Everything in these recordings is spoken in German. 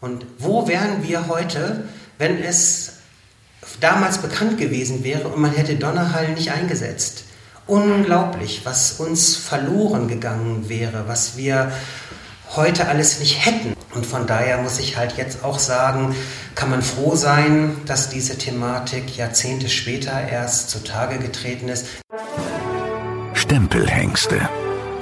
Und wo wären wir heute, wenn es damals bekannt gewesen wäre und man hätte Donnerhall nicht eingesetzt? Unglaublich, was uns verloren gegangen wäre, was wir heute alles nicht hätten. Und von daher muss ich halt jetzt auch sagen, kann man froh sein, dass diese Thematik Jahrzehnte später erst zutage getreten ist. Stempelhengste.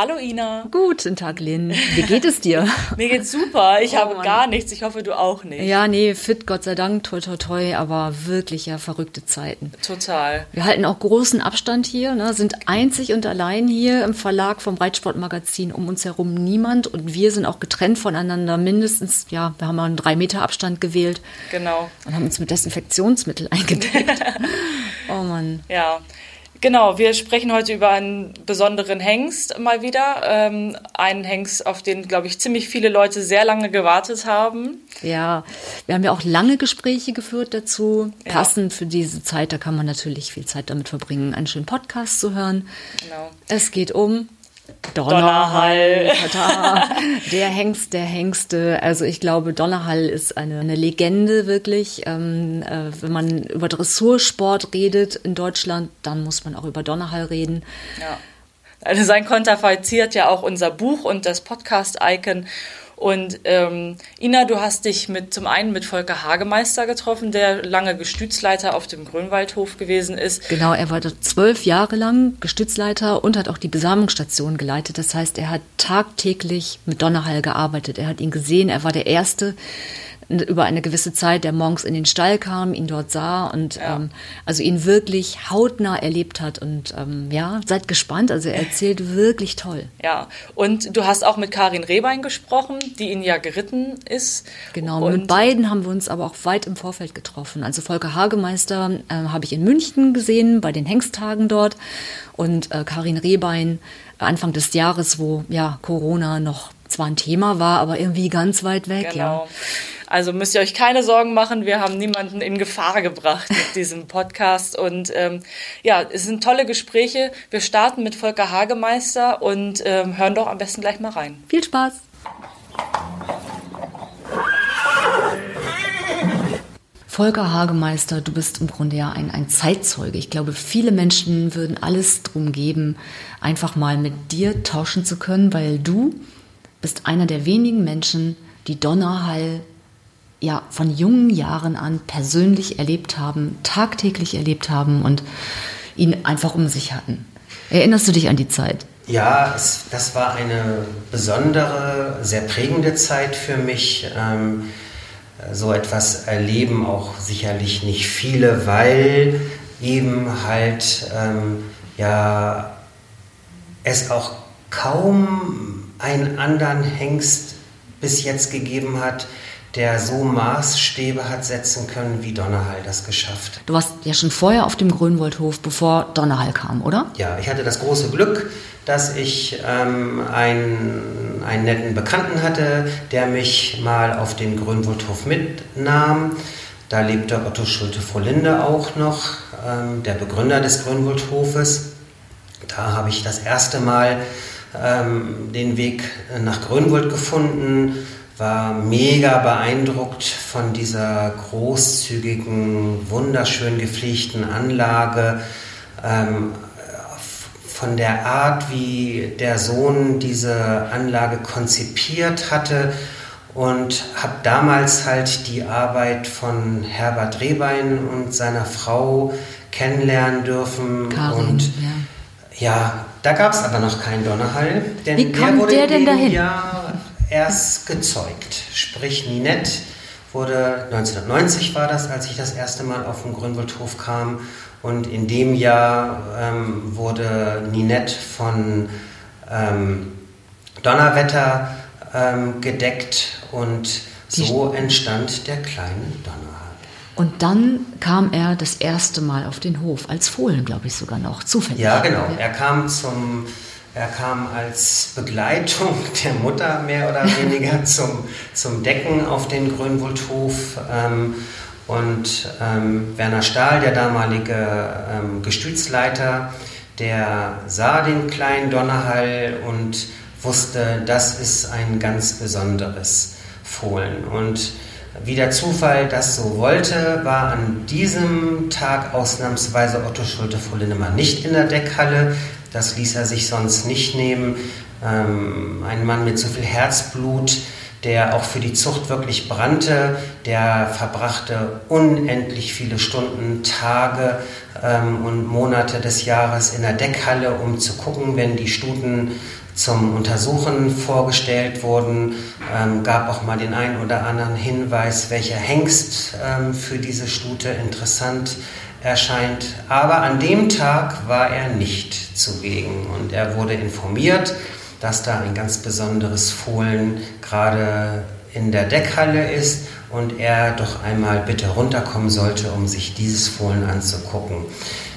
Hallo Ina. Guten Tag, Lynn. Wie geht es dir? Mir geht's super. Ich oh, habe Mann. gar nichts. Ich hoffe, du auch nicht. Ja, nee, fit, Gott sei Dank, toi, toi, toi, aber wirklich ja verrückte Zeiten. Total. Wir halten auch großen Abstand hier, ne, sind einzig und allein hier im Verlag vom Reitsportmagazin um uns herum niemand und wir sind auch getrennt voneinander mindestens, ja, wir haben einen drei Meter Abstand gewählt. Genau. Und haben uns mit Desinfektionsmittel eingedeckt. oh Mann. Ja. Genau, wir sprechen heute über einen besonderen Hengst mal wieder. Ähm, einen Hengst, auf den, glaube ich, ziemlich viele Leute sehr lange gewartet haben. Ja, wir haben ja auch lange Gespräche geführt dazu. Ja. Passend für diese Zeit, da kann man natürlich viel Zeit damit verbringen, einen schönen Podcast zu hören. Genau. Es geht um Donnerhall. Donnerhall. der Hengst der Hengste. Also ich glaube, Donnerhall ist eine, eine Legende wirklich. Ähm, äh, wenn man über Dressursport redet in Deutschland, dann muss man auch über Donnerhall reden. Ja. Also sein konterfeiziert ja auch unser Buch und das Podcast-Icon. Und ähm, Ina, du hast dich mit zum einen mit Volker Hagemeister getroffen, der lange Gestützleiter auf dem Grünwaldhof gewesen ist. Genau, er war zwölf Jahre lang Gestützleiter und hat auch die Besamungsstation geleitet. Das heißt, er hat tagtäglich mit Donnerhall gearbeitet. Er hat ihn gesehen, er war der Erste, über eine gewisse Zeit, der morgens in den Stall kam, ihn dort sah und ja. ähm, also ihn wirklich hautnah erlebt hat. Und ähm, ja, seid gespannt, also er erzählt wirklich toll. Ja, und du hast auch mit Karin Rehbein gesprochen, die ihn ja geritten ist. Genau, und mit beiden haben wir uns aber auch weit im Vorfeld getroffen. Also Volker Hagemeister äh, habe ich in München gesehen, bei den Hengsttagen dort und äh, Karin Rehbein Anfang des Jahres, wo ja Corona noch zwar ein Thema war, aber irgendwie ganz weit weg. Genau. Ja. Also müsst ihr euch keine Sorgen machen, wir haben niemanden in Gefahr gebracht mit diesem Podcast. Und ähm, ja, es sind tolle Gespräche. Wir starten mit Volker Hagemeister und ähm, hören doch am besten gleich mal rein. Viel Spaß! Volker Hagemeister, du bist im Grunde ja ein, ein Zeitzeuge. Ich glaube, viele Menschen würden alles drum geben, einfach mal mit dir tauschen zu können, weil du bist einer der wenigen Menschen, die Donnerhall ja von jungen Jahren an persönlich erlebt haben, tagtäglich erlebt haben und ihn einfach um sich hatten. Erinnerst du dich an die Zeit? Ja, es, das war eine besondere, sehr prägende Zeit für mich. Ähm, so etwas erleben auch sicherlich nicht viele, weil eben halt ähm, ja es auch kaum einen anderen Hengst bis jetzt gegeben hat, der so Maßstäbe hat setzen können, wie Donnerhall das geschafft. Du warst ja schon vorher auf dem Grünwaldhof, bevor Donnerhall kam, oder? Ja, ich hatte das große Glück, dass ich ähm, einen, einen netten Bekannten hatte, der mich mal auf den Grünwaldhof mitnahm. Da lebte Otto Schulte-Vorlinde auch noch, ähm, der Begründer des Grünwaldhofes. Da habe ich das erste Mal ähm, den Weg nach Grünwald gefunden war mega beeindruckt von dieser großzügigen, wunderschön gepflegten Anlage, ähm, von der Art, wie der Sohn diese Anlage konzipiert hatte und habe damals halt die Arbeit von Herbert Rehbein und seiner Frau kennenlernen dürfen Karin, und ja, ja da gab es aber noch keinen Donnerhall, wie kommt der, der denn dahin? Jahr erst gezeugt, sprich Ninette wurde 1990 war das, als ich das erste Mal auf den Grünwaldhof kam. Und in dem Jahr ähm, wurde Ninette von ähm, Donnerwetter ähm, gedeckt und so entstand der kleine Donnerhall. Und dann kam er das erste Mal auf den Hof, als Fohlen, glaube ich sogar noch, zufällig. Ja, genau. Er kam zum er kam als Begleitung der Mutter mehr oder weniger zum, zum Decken auf den Grünwuldhof. Ähm, und ähm, Werner Stahl, der damalige ähm, Gestütsleiter, der sah den kleinen Donnerhall und wusste, das ist ein ganz besonderes Fohlen. Und wie der Zufall das so wollte, war an diesem Tag ausnahmsweise Otto Schulte vor Linnemann nicht in der Deckhalle. Das ließ er sich sonst nicht nehmen. Ähm, ein Mann mit so viel Herzblut, der auch für die Zucht wirklich brannte, der verbrachte unendlich viele Stunden, Tage ähm, und Monate des Jahres in der Deckhalle, um zu gucken, wenn die Stuten zum Untersuchen vorgestellt wurden, ähm, gab auch mal den einen oder anderen Hinweis, welcher Hengst ähm, für diese Stute interessant erscheint. Aber an dem Tag war er nicht zugegen und er wurde informiert, dass da ein ganz besonderes Fohlen gerade in der Deckhalle ist und er doch einmal bitte runterkommen sollte, um sich dieses Fohlen anzugucken.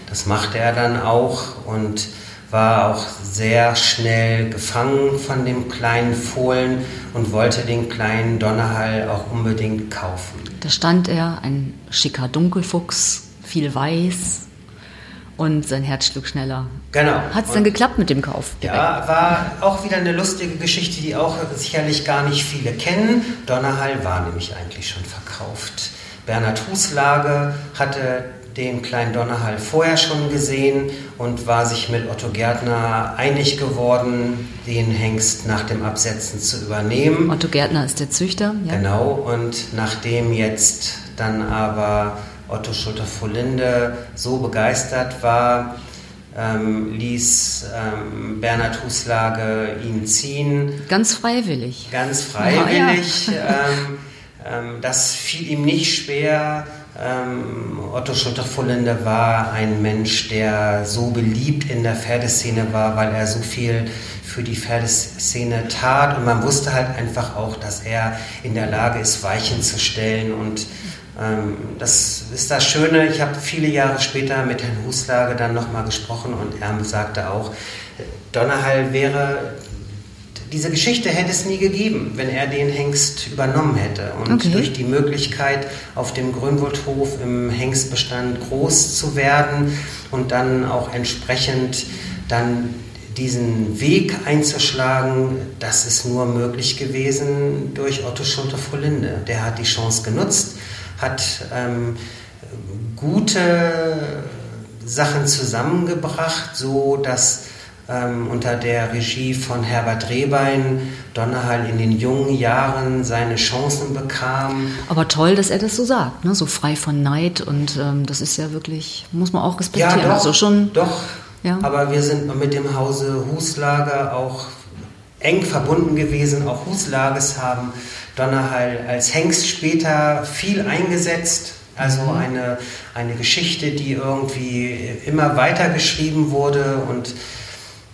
Das machte er dann auch und war auch sehr schnell gefangen von dem kleinen Fohlen und wollte den kleinen Donnerhall auch unbedingt kaufen. Da stand er, ein schicker Dunkelfuchs, viel weiß und sein Herz schlug schneller. Genau. Hat es dann geklappt mit dem Kauf? Direkt? Ja, war auch wieder eine lustige Geschichte, die auch sicherlich gar nicht viele kennen. Donnerhall war nämlich eigentlich schon verkauft. Bernhard Huslage hatte den kleinen Donnerhall vorher schon gesehen und war sich mit Otto Gärtner einig geworden, den Hengst nach dem Absetzen zu übernehmen. Otto Gärtner ist der Züchter, ja. Genau, und nachdem jetzt dann aber Otto Schulte-Volinde so begeistert war, ähm, ließ ähm, Bernhard Huslage ihn ziehen. Ganz freiwillig. Ganz freiwillig. Ja, ja. ähm, ähm das fiel ihm nicht schwer ähm, Otto Schutter-Fullende war ein Mensch, der so beliebt in der Pferdeszene war, weil er so viel für die Pferdeszene tat und man wusste halt einfach auch, dass er in der Lage ist, Weichen zu stellen und das ist das Schöne. Ich habe viele Jahre später mit Herrn Huslage dann nochmal gesprochen und er sagte auch, Donnerhall wäre diese Geschichte hätte es nie gegeben, wenn er den Hengst übernommen hätte. Und okay. durch die Möglichkeit, auf dem Grünwaldhof im Hengstbestand groß zu werden und dann auch entsprechend dann diesen Weg einzuschlagen, das ist nur möglich gewesen durch Otto Schulte-Frohlinde. Der hat die Chance genutzt, hat ähm, gute Sachen zusammengebracht, so dass ähm, unter der Regie von Herbert Rehbein Donnerhall in den jungen Jahren seine Chancen bekam. Aber toll, dass er das so sagt, ne? so frei von Neid und ähm, das ist ja wirklich, muss man auch respektieren. Ja, doch, also schon, doch. Ja. Aber wir sind mit dem Hause Huslager auch eng verbunden gewesen. Auch Huslages haben Donnerhall als Hengst später viel eingesetzt. Also mhm. eine, eine Geschichte, die irgendwie immer weiter geschrieben wurde und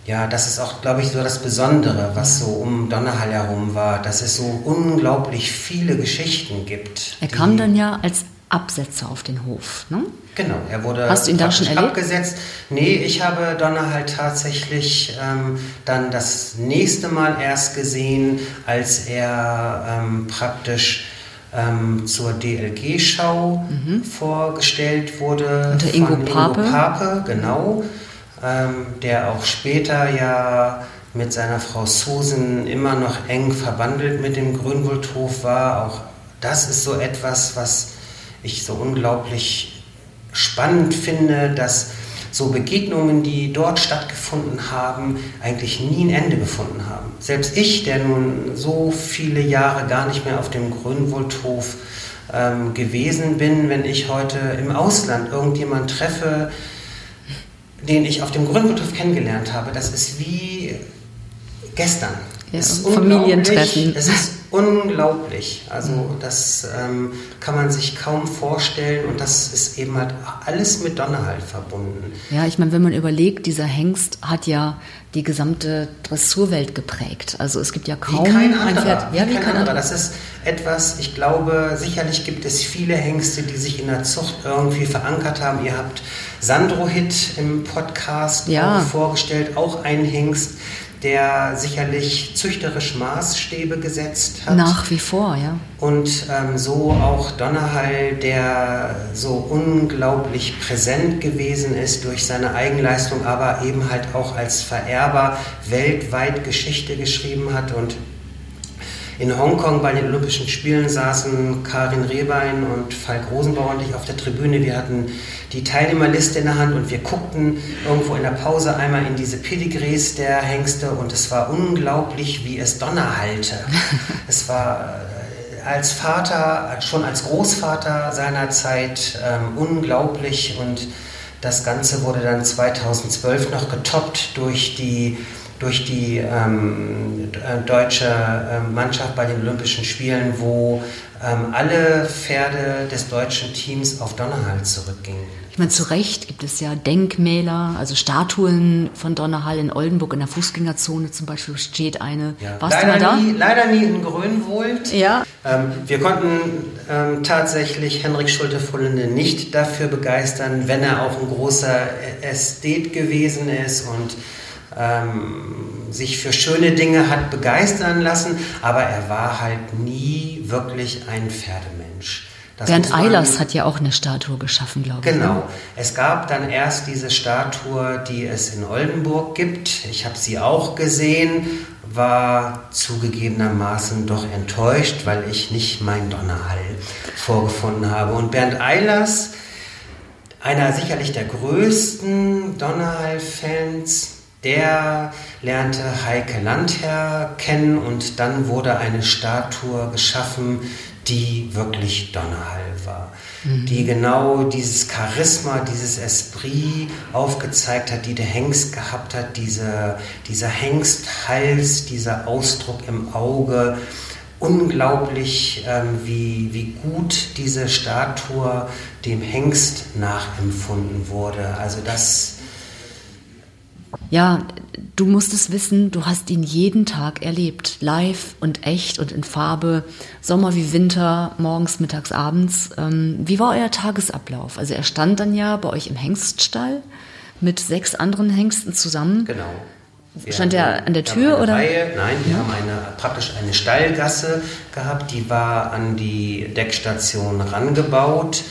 ja, das ist auch, glaube ich, so das Besondere, was so um Donnerhall herum war, dass es so unglaublich viele Geschichten gibt. Er kam dann ja als Absetzer auf den Hof, ne? Genau, er wurde Hast du ihn dann schon erlebt? abgesetzt. Nee, ich habe Donnerhall tatsächlich ähm, dann das nächste Mal erst gesehen, als er ähm, praktisch ähm, zur DLG-Schau mhm. vorgestellt wurde. Unter Ingo Pape. Ingo Pape, genau. Ähm, der auch später ja mit seiner Frau Susan immer noch eng verbandelt mit dem Grünwaldhof war. Auch das ist so etwas, was ich so unglaublich spannend finde, dass so Begegnungen, die dort stattgefunden haben, eigentlich nie ein Ende gefunden haben. Selbst ich, der nun so viele Jahre gar nicht mehr auf dem Grünwaldhof ähm, gewesen bin, wenn ich heute im Ausland irgendjemand treffe, den ich auf dem Grünwaldhof kennengelernt habe, das ist wie gestern. Ja, Familientreffen. Es ist unglaublich. Also das ähm, kann man sich kaum vorstellen und das ist eben halt alles mit Donnerhall verbunden. Ja, ich meine, wenn man überlegt, dieser Hengst hat ja die gesamte Dressurwelt geprägt. Also es gibt ja kaum wie kein anderer, ein Pferd. Ja, wie, wie kein, kein anderer. Das ist etwas, ich glaube, sicherlich gibt es viele Hengste, die sich in der Zucht irgendwie verankert haben. Ihr habt Sandro Hit im Podcast ja. vorgestellt, auch ein Hengst, der sicherlich züchterisch Maßstäbe gesetzt hat. Nach wie vor, ja. Und ähm, so auch Donnerhall, der so unglaublich präsent gewesen ist durch seine Eigenleistung, aber eben halt auch als Vererber weltweit Geschichte geschrieben hat und in Hongkong bei den Olympischen Spielen saßen Karin Rehbein und Falk Rosenbauer und ich auf der Tribüne. Wir hatten die Teilnehmerliste in der Hand und wir guckten irgendwo in der Pause einmal in diese Pedigrees der Hengste und es war unglaublich, wie es Donner hallte. es war äh, als Vater, schon als Großvater seiner Zeit ähm, unglaublich und das Ganze wurde dann 2012 noch getoppt durch die durch die ähm, äh, deutsche äh, Mannschaft bei den Olympischen Spielen, wo ähm, alle Pferde des deutschen Teams auf Donnerhall zurückgingen. Ich meine, zu Recht gibt es ja Denkmäler, also Statuen von Donnerhall in Oldenburg in der Fußgängerzone zum Beispiel steht eine. Ja. Warst leider du mal da? Nie, leider nie in Grönwold. Ja. Ähm, wir konnten ähm, tatsächlich Henrik Schulte-Fullende nicht dafür begeistern, wenn er auch ein großer Ästhet gewesen ist und ähm, sich für schöne Dinge hat begeistern lassen, aber er war halt nie wirklich ein Pferdemensch. Das Bernd Eilers hat ja auch eine Statue geschaffen, glaube ich. Genau. Ne? Es gab dann erst diese Statue, die es in Oldenburg gibt. Ich habe sie auch gesehen, war zugegebenermaßen doch enttäuscht, weil ich nicht mein Donnerhall vorgefunden habe. Und Bernd Eilers, einer sicherlich der größten Donnerhall-Fans, der lernte Heike Landherr kennen und dann wurde eine Statue geschaffen, die wirklich Donnerhall war. Mhm. Die genau dieses Charisma, dieses Esprit aufgezeigt hat, die der Hengst gehabt hat, diese, dieser Hengsthals, dieser Ausdruck im Auge. Unglaublich, ähm, wie, wie gut diese Statue dem Hengst nachempfunden wurde. Also das ja, du musst es wissen, du hast ihn jeden Tag erlebt, live und echt und in Farbe, Sommer wie Winter, morgens, mittags, abends. Ähm, wie war euer Tagesablauf? Also er stand dann ja bei euch im Hengststall mit sechs anderen Hengsten zusammen. Genau. Wir stand er an der Tür oder? Reihe, nein, wir ja. haben eine, praktisch eine Stallgasse gehabt, die war an die Deckstation rangebaut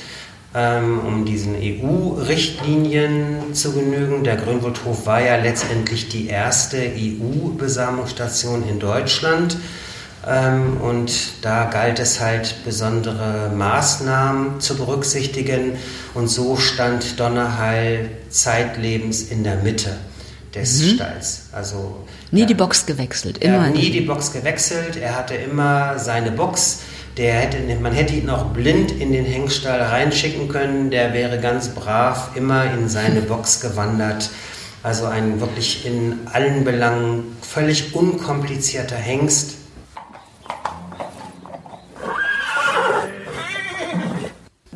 um diesen EU-Richtlinien zu genügen. Der Grünwaldhof war ja letztendlich die erste EU-Besamungsstation in Deutschland. Ähm, und da galt es halt, besondere Maßnahmen zu berücksichtigen. Und so stand Donnerhall zeitlebens in der Mitte des mhm. Stalls. Also nie die Box gewechselt, immer. Er hat nie die Box gewechselt. Er hatte immer seine Box der hätte, man hätte ihn auch blind in den Hengstall reinschicken können. Der wäre ganz brav immer in seine Box gewandert. Also ein wirklich in allen Belangen völlig unkomplizierter Hengst.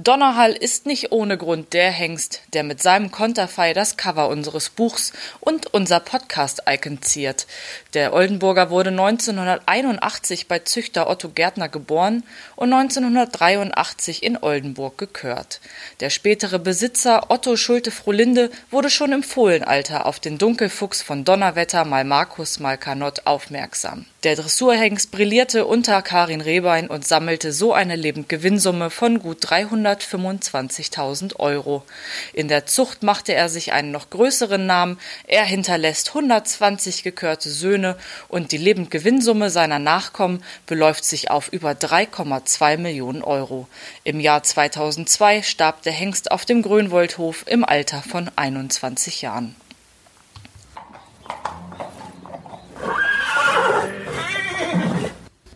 Donnerhall ist nicht ohne Grund der Hengst, der mit seinem Konterfei das Cover unseres Buchs und unser Podcast-Icon ziert. Der Oldenburger wurde 1981 bei Züchter Otto Gärtner geboren und 1983 in Oldenburg gekürt. Der spätere Besitzer Otto Schulte-Frohlinde wurde schon im Fohlenalter auf den Dunkelfuchs von Donnerwetter mal Markus mal Kanott aufmerksam. Der Dressurhengst brillierte unter Karin Rehbein und sammelte so eine Lebendgewinnsumme von gut 325.000 Euro. In der Zucht machte er sich einen noch größeren Namen. Er hinterlässt 120 gekörte Söhne und die Lebendgewinnsumme seiner Nachkommen beläuft sich auf über 3,2 Millionen Euro. Im Jahr 2002 starb der Hengst auf dem Grönwoldhof im Alter von 21 Jahren.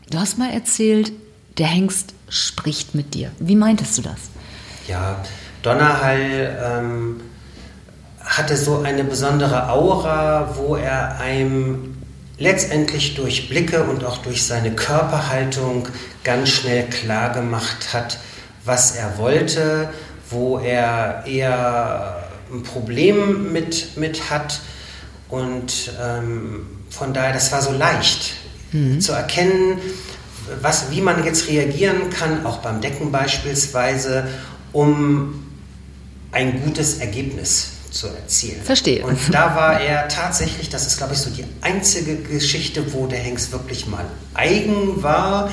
Du hast mal erzählt, der Hengst spricht mit dir. Wie meintest du das? Ja, Donnerhall ähm, hatte so eine besondere Aura, wo er einem letztendlich durch Blicke und auch durch seine Körperhaltung ganz schnell klar gemacht hat, was er wollte, wo er eher ein Problem mit, mit hat. Und ähm, von daher, das war so leicht mhm. zu erkennen, was, wie man jetzt reagieren kann, auch beim Decken beispielsweise, um ein gutes Ergebnis zu erzielen. Verstehe. Und da war er tatsächlich, das ist glaube ich so die einzige Geschichte, wo der Hengst wirklich mal eigen war,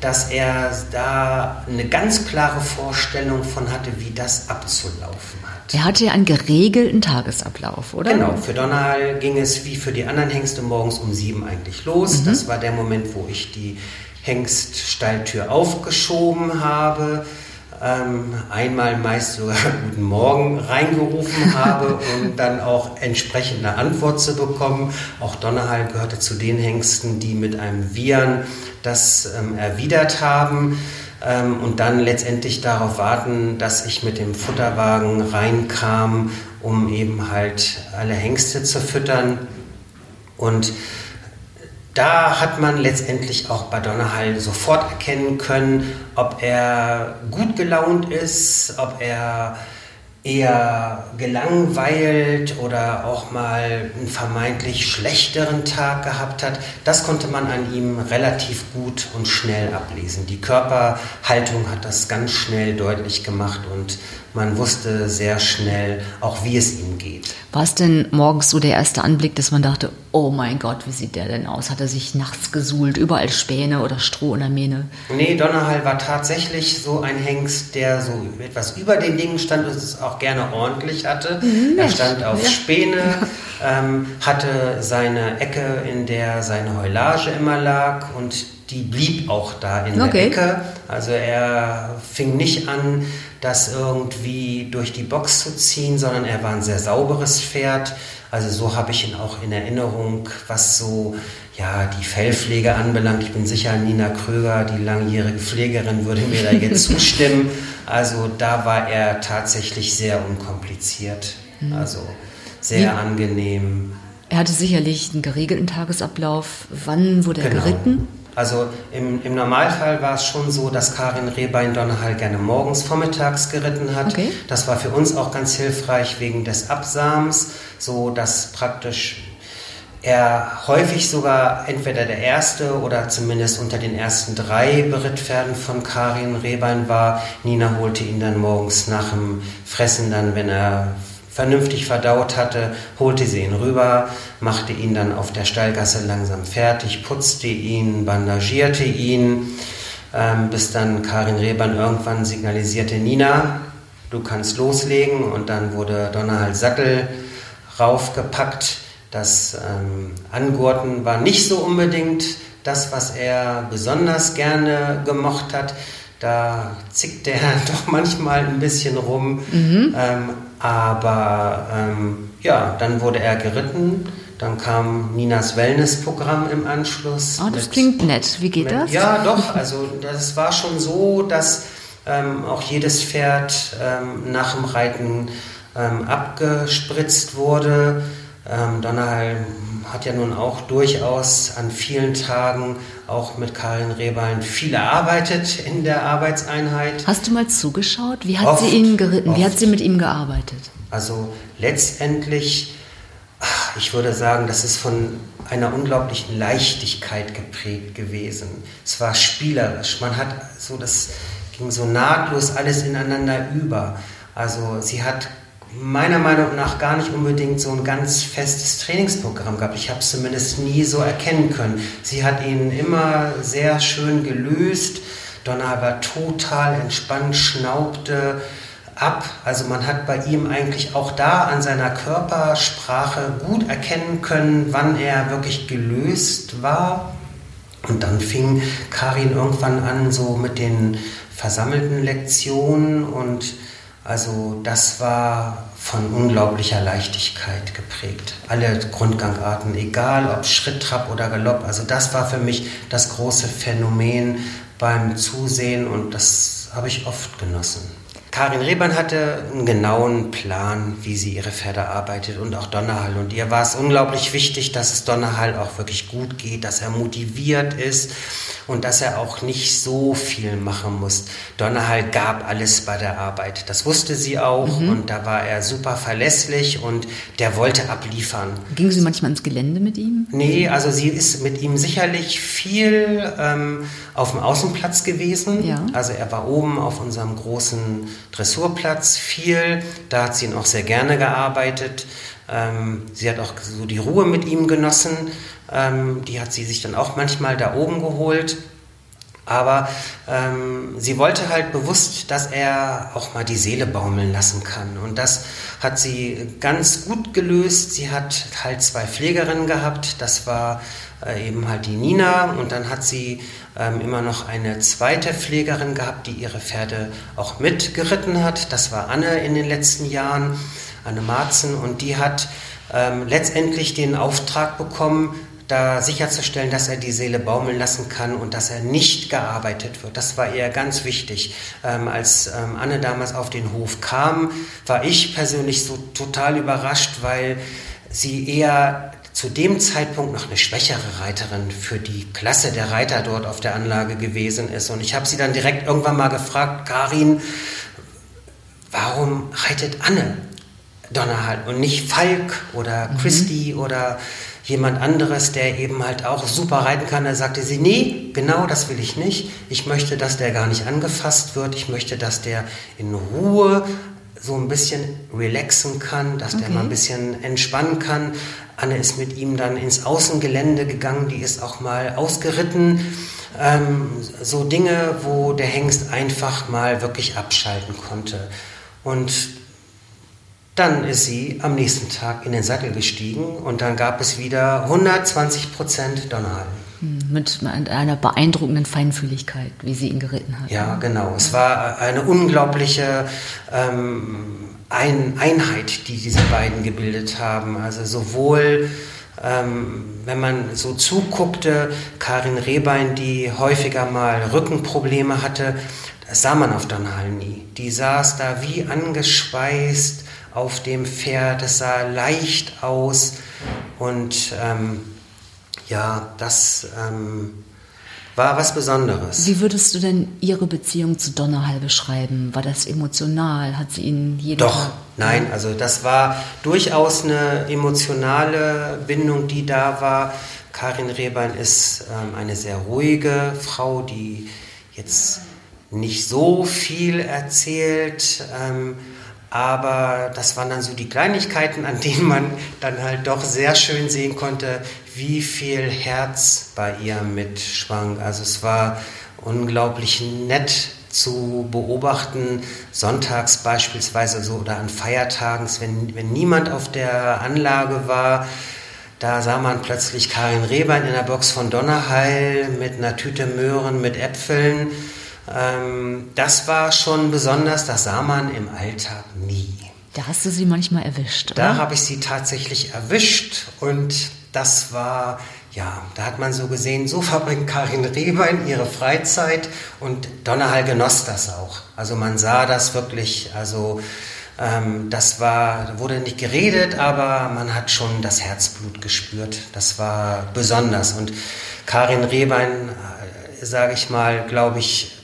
dass er da eine ganz klare Vorstellung von hatte, wie das abzulaufen hat. Er hatte ja einen geregelten Tagesablauf, oder? Genau, für Donald ging es wie für die anderen Hengste morgens um sieben eigentlich los. Mhm. Das war der Moment, wo ich die Hengststalltür aufgeschoben habe ähm, einmal meist sogar Guten Morgen reingerufen habe, um dann auch entsprechende Antwort zu bekommen. Auch Donnerhall gehörte zu den Hengsten, die mit einem Viren das ähm, erwidert haben ähm, und dann letztendlich darauf warten, dass ich mit dem Futterwagen reinkam, um eben halt alle Hengste zu füttern. Und da hat man letztendlich auch bei Donnerhall sofort erkennen können, ob er gut gelaunt ist, ob er eher gelangweilt oder auch mal einen vermeintlich schlechteren Tag gehabt hat, das konnte man an ihm relativ gut und schnell ablesen. Die Körperhaltung hat das ganz schnell deutlich gemacht und man wusste sehr schnell auch, wie es ihm geht. War es denn morgens so der erste Anblick, dass man dachte, oh mein Gott, wie sieht der denn aus? Hat er sich nachts gesuhlt, überall Späne oder Stroh in der Mähne? Nee, Donnerhall war tatsächlich so ein Hengst, der so etwas über den Dingen stand und es auch gerne ordentlich hatte. Mhm, er stand auf ja. Späne, ähm, hatte seine Ecke, in der seine Heulage immer lag und die blieb auch da in okay. der Ecke. Also er fing nicht an, das irgendwie durch die Box zu ziehen, sondern er war ein sehr sauberes Pferd. Also so habe ich ihn auch in Erinnerung, was so ja, die Fellpflege anbelangt. Ich bin sicher, Nina Kröger, die langjährige Pflegerin, würde mir da jetzt zustimmen. Also da war er tatsächlich sehr unkompliziert. Mhm. Also sehr Wie? angenehm. Er hatte sicherlich einen geregelten Tagesablauf. Wann wurde er genau. geritten? Also im, im Normalfall war es schon so, dass Karin Rehbein Donnerhall gerne morgens, vormittags geritten hat. Okay. Das war für uns auch ganz hilfreich wegen des Absams, so dass praktisch er häufig sogar entweder der erste oder zumindest unter den ersten drei Berittpferden von Karin Rehbein war. Nina holte ihn dann morgens nach dem Fressen dann, wenn er vernünftig verdaut hatte, holte sie ihn rüber, machte ihn dann auf der Stallgasse langsam fertig, putzte ihn, bandagierte ihn, ähm, bis dann Karin Rebern irgendwann signalisierte, Nina, du kannst loslegen und dann wurde Donnerhalt Sattel raufgepackt. Das ähm, Angurten war nicht so unbedingt das, was er besonders gerne gemocht hat. Da zickt er doch manchmal ein bisschen rum. Mhm. Ähm, aber ähm, ja, dann wurde er geritten. Dann kam Ninas Wellnessprogramm im Anschluss. Oh, das mit, klingt nett. Wie geht mit, das? Ja, doch. Also das war schon so, dass ähm, auch jedes Pferd ähm, nach dem Reiten ähm, abgespritzt wurde. Ähm, Donnerhall hat ja nun auch durchaus an vielen Tagen auch mit Karin Rehbein viel erarbeitet in der Arbeitseinheit. Hast du mal zugeschaut? Wie hat oft, sie ihn geritten? Oft. Wie hat sie mit ihm gearbeitet? Also letztendlich, ich würde sagen, das ist von einer unglaublichen Leichtigkeit geprägt gewesen. Es war spielerisch. Man hat so, das ging so nahtlos alles ineinander über. Also sie hat meiner Meinung nach gar nicht unbedingt so ein ganz festes Trainingsprogramm gehabt. Ich habe es zumindest nie so erkennen können. Sie hat ihn immer sehr schön gelöst. Donna war total entspannt, schnaubte ab. Also man hat bei ihm eigentlich auch da an seiner Körpersprache gut erkennen können, wann er wirklich gelöst war. Und dann fing Karin irgendwann an, so mit den versammelten Lektionen und also das war von unglaublicher Leichtigkeit geprägt. Alle Grundgangarten, egal ob Schritt, Trab oder Galopp, also das war für mich das große Phänomen beim Zusehen und das habe ich oft genossen. Karin Rehbein hatte einen genauen Plan, wie sie ihre Pferde arbeitet und auch Donnerhall. Und ihr war es unglaublich wichtig, dass es Donnerhall auch wirklich gut geht, dass er motiviert ist und dass er auch nicht so viel machen muss. Donnerhall gab alles bei der Arbeit. Das wusste sie auch mhm. und da war er super verlässlich und der wollte abliefern. Ging sie manchmal ins Gelände mit ihm? Nee, also sie ist mit ihm sicherlich viel ähm, auf dem Außenplatz gewesen. Ja. Also er war oben auf unserem großen Dressurplatz viel. Da hat sie ihn auch sehr gerne gearbeitet. Ähm, sie hat auch so die Ruhe mit ihm genossen. Ähm, die hat sie sich dann auch manchmal da oben geholt. Aber ähm, sie wollte halt bewusst, dass er auch mal die Seele baumeln lassen kann. Und das hat sie ganz gut gelöst. Sie hat halt zwei Pflegerinnen gehabt. Das war äh, eben halt die Nina. Und dann hat sie ähm, immer noch eine zweite Pflegerin gehabt, die ihre Pferde auch mitgeritten hat. Das war Anne in den letzten Jahren, Anne Marzen. Und die hat ähm, letztendlich den Auftrag bekommen, da sicherzustellen, dass er die Seele baumeln lassen kann und dass er nicht gearbeitet wird. Das war ihr ganz wichtig. Ähm, als ähm, Anne damals auf den Hof kam, war ich persönlich so total überrascht, weil sie eher zu dem Zeitpunkt noch eine schwächere Reiterin für die Klasse der Reiter dort auf der Anlage gewesen ist. Und ich habe sie dann direkt irgendwann mal gefragt, Karin, warum reitet Anne Donnerhall und nicht Falk oder. Christy mhm. oder jemand anderes, der eben halt auch super reiten kann. Da sagte sie, nee, genau das will ich nicht. Ich möchte, dass der gar nicht angefasst wird. Ich möchte, dass der in Ruhe so ein bisschen relaxen kann, dass okay. der mal ein bisschen entspannen kann. Anne ist mit ihm dann ins Außengelände gegangen, die ist auch mal ausgeritten. Ähm, so Dinge, wo der Hengst einfach mal wirklich abschalten konnte. Und dann ist sie am nächsten Tag in den Sattel gestiegen und dann gab es wieder 120 Prozent Donnerhall. Mit einer beeindruckenden Feinfühligkeit, wie sie ihn geritten hat. Ja, genau. Es war eine unglaubliche ähm, Ein Einheit, die diese beiden gebildet haben. Also sowohl ähm, wenn man so zuguckte, Karin Rehbein, die häufiger mal Rückenprobleme hatte, das sah man auf Donnerhall nie. Die saß da wie angespeist auf dem Pferd. Es sah leicht aus und ähm, ja, das ähm, war was Besonderes. Wie würdest du denn Ihre Beziehung zu Donnerhall beschreiben? War das emotional? Hat sie ihn jeden Doch, Tag? nein, also das war durchaus eine emotionale Bindung, die da war. Karin Rehbein ist ähm, eine sehr ruhige Frau, die jetzt nicht so viel erzählt. Ähm, aber das waren dann so die Kleinigkeiten, an denen man dann halt doch sehr schön sehen konnte, wie viel Herz bei ihr mitschwang. Also es war unglaublich nett zu beobachten, sonntags beispielsweise so oder an Feiertagen, wenn, wenn niemand auf der Anlage war, da sah man plötzlich Karin Rehbein in der Box von Donnerheil mit einer Tüte Möhren mit Äpfeln ähm, das war schon besonders, das sah man im Alltag nie. Da hast du sie manchmal erwischt, oder? Da habe ich sie tatsächlich erwischt und das war, ja, da hat man so gesehen, so verbringt Karin Rehbein ihre Freizeit und Donnerhall genoss das auch. Also man sah das wirklich, also ähm, das war, wurde nicht geredet, aber man hat schon das Herzblut gespürt. Das war besonders und Karin Rehbein, äh, sage ich mal, glaube ich,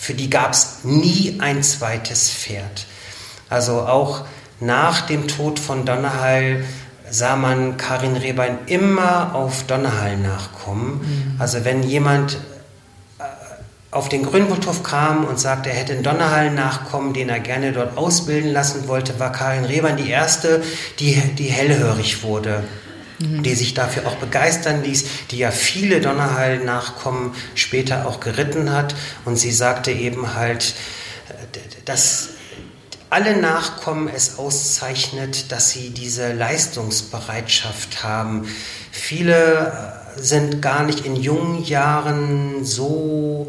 für die gab es nie ein zweites Pferd. Also auch nach dem Tod von Donnerhall sah man Karin Rehbein immer auf Donnerhall nachkommen. Mhm. Also wenn jemand äh, auf den Grünwaldhof kam und sagte, er hätte einen Donnerhall nachkommen, den er gerne dort ausbilden lassen wollte, war Karin Rehbein die erste, die, die hellhörig wurde mhm. die sich dafür auch begeistern ließ, die ja viele Donnerhall-Nachkommen später auch geritten hat. Und sie sagte eben halt, dass alle Nachkommen es auszeichnet, dass sie diese Leistungsbereitschaft haben. Viele äh, sind gar nicht in jungen Jahren so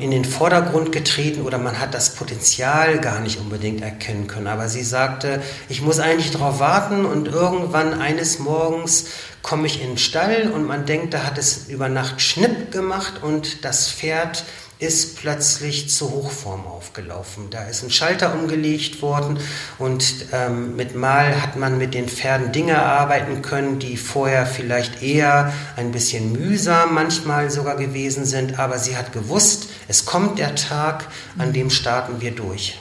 in den Vordergrund getreten oder man hat das Potenzial gar nicht unbedingt erkennen können. Aber sie sagte, ich muss eigentlich darauf warten und irgendwann eines Morgens komme ich in den Stall und man denkt, da hat es über Nacht Schnipp gemacht und das Pferd ist plötzlich zur Hochform aufgelaufen. Da ist ein Schalter umgelegt worden und ähm, mit Mal hat man mit den Pferden Dinge arbeiten können, die vorher vielleicht eher ein bisschen mühsam manchmal sogar gewesen sind, aber sie hat gewusst, es kommt der Tag, an dem starten wir durch.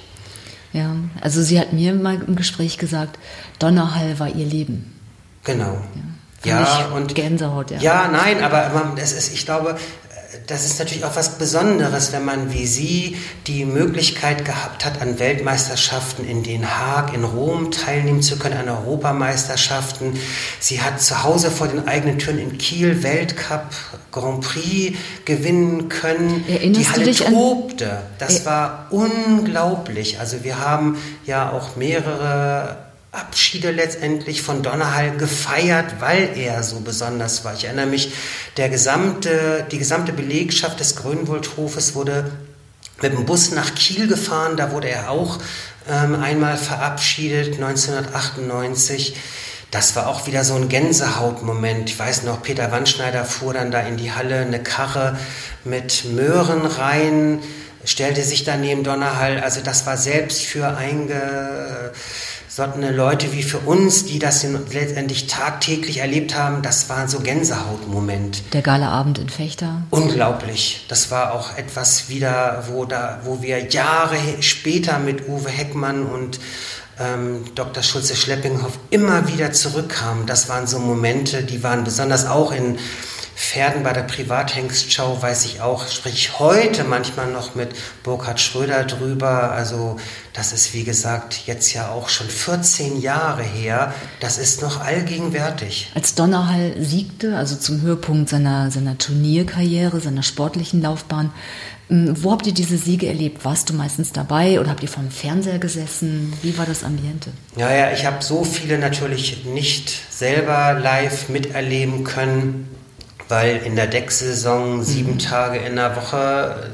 Ja, also sie hat mir mal im Gespräch gesagt, Donnerhall war ihr Leben. Genau. Ja, ja und Gänsehaut, ja. Ja, nein, aber es ist, ich glaube, das ist natürlich auch was Besonderes, wenn man wie Sie die Möglichkeit gehabt hat, an Weltmeisterschaften in Den Haag, in Rom teilnehmen zu können, an Europameisterschaften. Sie hat zu Hause vor den eigenen Türen in Kiel Weltcup Grand Prix gewinnen können. Erinnerst die Halle du dich tobte. Das war unglaublich. Also wir haben ja auch mehrere Abschiede letztendlich von Donnerhall gefeiert, weil er so besonders war. Ich erinnere mich, der gesamte, die gesamte Belegschaft des Grünwaldhofes wurde mit dem Bus nach Kiel gefahren. Da wurde er auch ähm, einmal verabschiedet, 1998. Das war auch wieder so ein Gänsehautmoment. Ich weiß noch, Peter Wandschneider fuhr dann da in die Halle eine Karre mit Möhren rein, stellte sich dann neben Donnerhall. Also das war selbst für einge sondern Leute wie für uns, die das letztendlich tagtäglich erlebt haben, das war so Gänsehautmoment. Der Galaabend in Fechter. Unglaublich. Das war auch etwas wieder, wo, da, wo wir Jahre später mit Uwe Heckmann und ähm, Dr. Schulze-Schleppinghoff immer wieder zurückkamen. Das waren so Momente, die waren besonders auch in Pferden bei der Privathengstschau weiß ich auch, spreche ich heute manchmal noch mit Burkhard Schröder drüber. Also das ist wie gesagt jetzt ja auch schon 14 Jahre her. Das ist noch allgegenwärtig. Als Donnerhall siegte, also zum Höhepunkt seiner, seiner Turnierkarriere, seiner sportlichen Laufbahn, hm, wo habt ihr diese Siege erlebt? Warst du meistens dabei oder habt ihr vor dem Fernseher gesessen? Wie war das Ambiente? Ja, ja, ich habe so viele natürlich nicht selber live miterleben können weil in der Decksaison sieben mhm. Tage in der Woche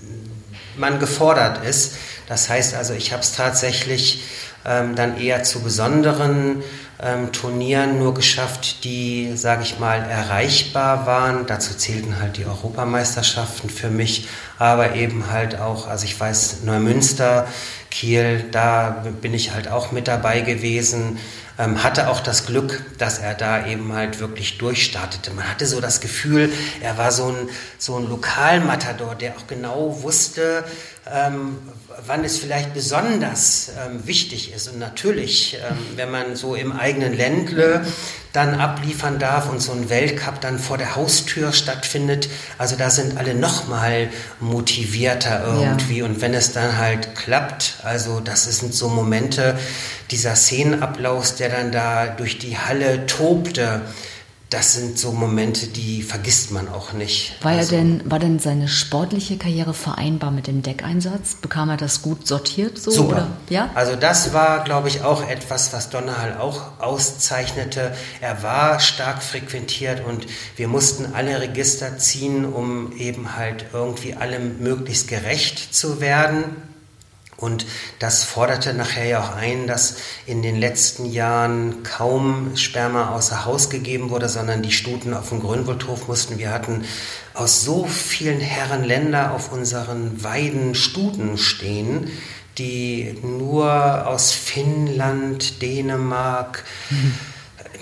äh, man gefordert ist. Das heißt also, ich habe es tatsächlich ähm, dann eher zu besonderen ähm, Turnieren nur geschafft, die, sage ich mal, erreichbar waren. Dazu zählten halt die Europameisterschaften für mich, aber eben halt auch, also ich weiß, Neumünster, Kiel, da bin ich halt auch mit dabei gewesen ähm, hatte auch das Glück, dass er da eben halt wirklich durchstartete. Man hatte so das Gefühl, er war so ein, so ein Lokalmatador, der auch genau wusste, ähm, wann es vielleicht besonders ähm, wichtig ist. Und natürlich, ähm, wenn man so im eigenen Ländle dann abliefern darf und so ein Weltcup dann vor der Haustür stattfindet, also da sind alle nochmal motivierter irgendwie. Ja. Und wenn es dann halt klappt, also das sind so Momente, dieser Szenenapplaus, der dann da durch die Halle tobte, das sind so Momente, die vergisst man auch nicht. War, also, er denn, war denn seine sportliche Karriere vereinbar mit dem Deckeinsatz? Bekam er das gut sortiert so? Super. Oder? Ja? Also das war, glaube ich, auch etwas, was Donnerhall auch auszeichnete. Er war stark frequentiert und wir mussten alle Register ziehen, um eben halt irgendwie allem möglichst gerecht zu werden. Und das forderte nachher ja auch ein, dass in den letzten Jahren kaum Sperma außer Haus gegeben wurde, sondern die Stuten auf dem Grünwaldhof mussten. Wir hatten aus so vielen Herren Länder auf unseren Weiden Stuten stehen, die nur aus Finnland, Dänemark, mhm.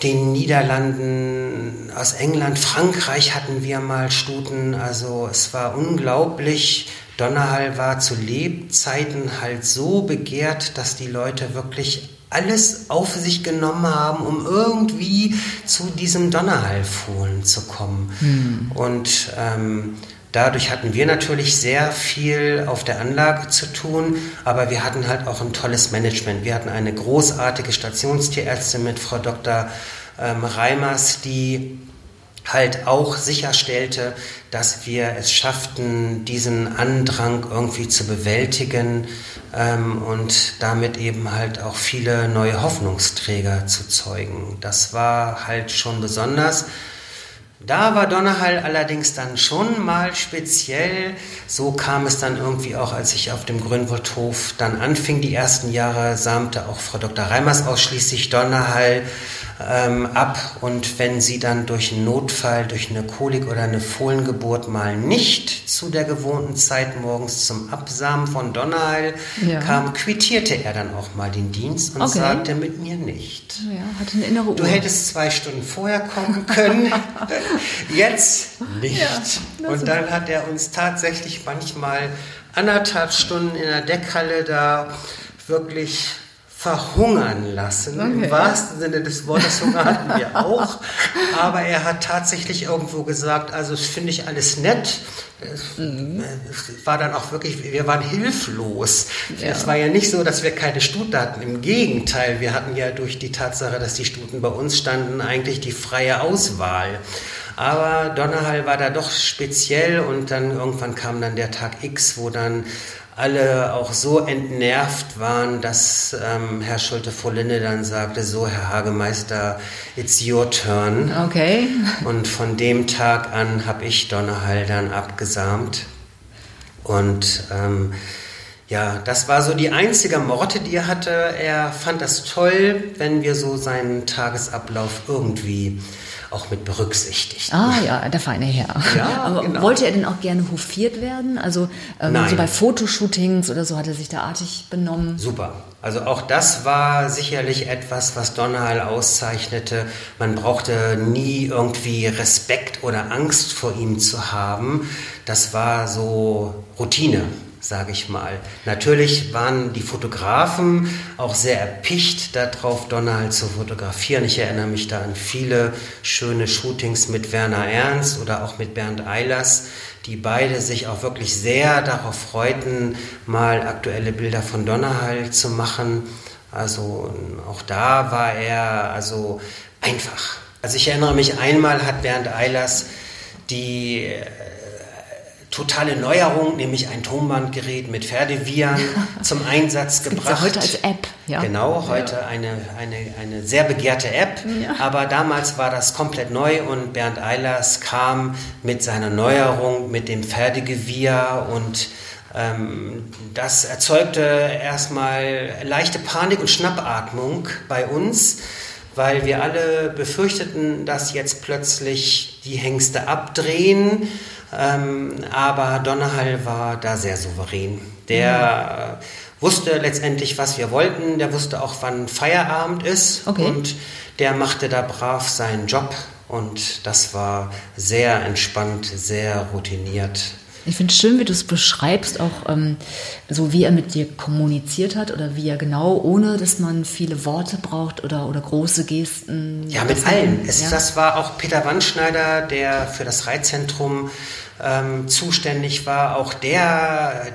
den Niederlanden, aus England, Frankreich hatten wir mal Stuten. Also es war unglaublich Donnerhall war zu Lebzeiten halt so begehrt, dass die Leute wirklich alles auf sich genommen haben, um irgendwie zu diesem Donnerhallfohlen zu kommen. Hm. Und ähm, dadurch hatten wir natürlich sehr viel auf der Anlage zu tun, aber wir hatten halt auch ein tolles Management. Wir hatten eine großartige Stationstierärztin mit Frau Dr. Ähm, Reimers, die halt auch sicherstellte, dass wir es schafften, diesen Andrang irgendwie zu bewältigen ähm, und damit eben halt auch viele neue Hoffnungsträger zu zeugen. Das war halt schon besonders. Da war Donnerhall allerdings dann schon mal speziell. So kam es dann irgendwie auch, als ich auf dem Grünwaldhof dann anfing. Die ersten Jahre samte auch Frau Dr. Reimers ausschließlich Donnerhall. Ähm, ab und wenn sie dann durch einen Notfall, durch eine Kolik oder eine Fohlengeburt mal nicht zu der gewohnten Zeit morgens zum Absamen von Donnerheil Ja. kam, quittierte er dann auch mal den Dienst und Okay. sagte mit mir nicht. Ja, hat eine innere Uhr. Du hättest zwei Stunden vorher kommen können, jetzt nicht. und dann hat er uns tatsächlich manchmal anderthalb Stunden in der Deckhalle da wirklich verhungern lassen. Okay. Im wahrsten Sinne des Wortes Hunger hatten wir auch. Aber er hat tatsächlich irgendwo gesagt, also das finde ich alles nett. Es, Mhm. es war dann auch wirklich, wir waren hilflos. Ja. Es war ja nicht so, dass wir keine Stuten hatten. Im Gegenteil, wir hatten ja durch die Tatsache, dass die Stuten bei uns standen, eigentlich die freie Auswahl. Aber Donnerhall war da doch speziell und dann irgendwann kam dann der Tag X, wo dann alle auch so entnervt waren, dass ähm, Herr Schulte-Volinde dann sagte, so Herr Hagemeister, it's your turn. Okay. Und von dem Tag an habe ich Donnerhall dann abgesamt. Und ähm, ja, das war so die einzige Morte, die er hatte. Er fand das toll, wenn wir so seinen Tagesablauf irgendwie auch mit berücksichtigten. Ah ja, der feine Herr. Ja, Aber genau. wollte er denn auch gerne hofiert werden? Also ähm, so bei Fotoshootings oder so hat er sich da artig benommen. Super. Also auch das war sicherlich etwas, was Donnerhall auszeichnete. Man brauchte nie irgendwie Respekt oder Angst vor ihm zu haben. Das war so Routine, sage ich mal. Natürlich waren die Fotografen auch sehr erpicht darauf, Donnerhall zu fotografieren. Ich erinnere mich da an viele schöne Shootings mit Werner Ernst oder auch mit Bernd Eilers, die beide sich auch wirklich sehr darauf freuten, mal aktuelle Bilder von Donnerhall zu machen. Also auch da war er also einfach. Also ich erinnere mich einmal hat Bernd Eilers die äh, totale Neuerung, nämlich ein Tonbandgerät mit Pferdeviren zum Einsatz Gibt's gebracht. ja heute als App, ja. Genau, heute eine, eine, eine sehr begehrte App. Ja. Aber damals war das komplett neu und Bernd Eilers kam mit seiner Neuerung, mit dem Pferdegewirr und ähm, das erzeugte erstmal leichte Panik und Schnappatmung bei uns, weil wir alle befürchteten, dass jetzt plötzlich die Hengste abdrehen. Ähm, aber Donnerhall war da sehr souverän. Der äh, wusste letztendlich, was wir wollten. Der wusste auch, wann Feierabend ist. Okay. Und der machte da brav seinen Job. Und das war sehr entspannt, sehr routiniert. Ich finde es schön, wie du es beschreibst, auch ähm, so wie er mit dir kommuniziert hat oder wie er genau, ohne dass man viele Worte braucht oder, oder große Gesten. Ja, mit allen. Es, ja. Das war auch Peter Wandschneider, der für das Reitzentrum ähm, zuständig war. Auch der,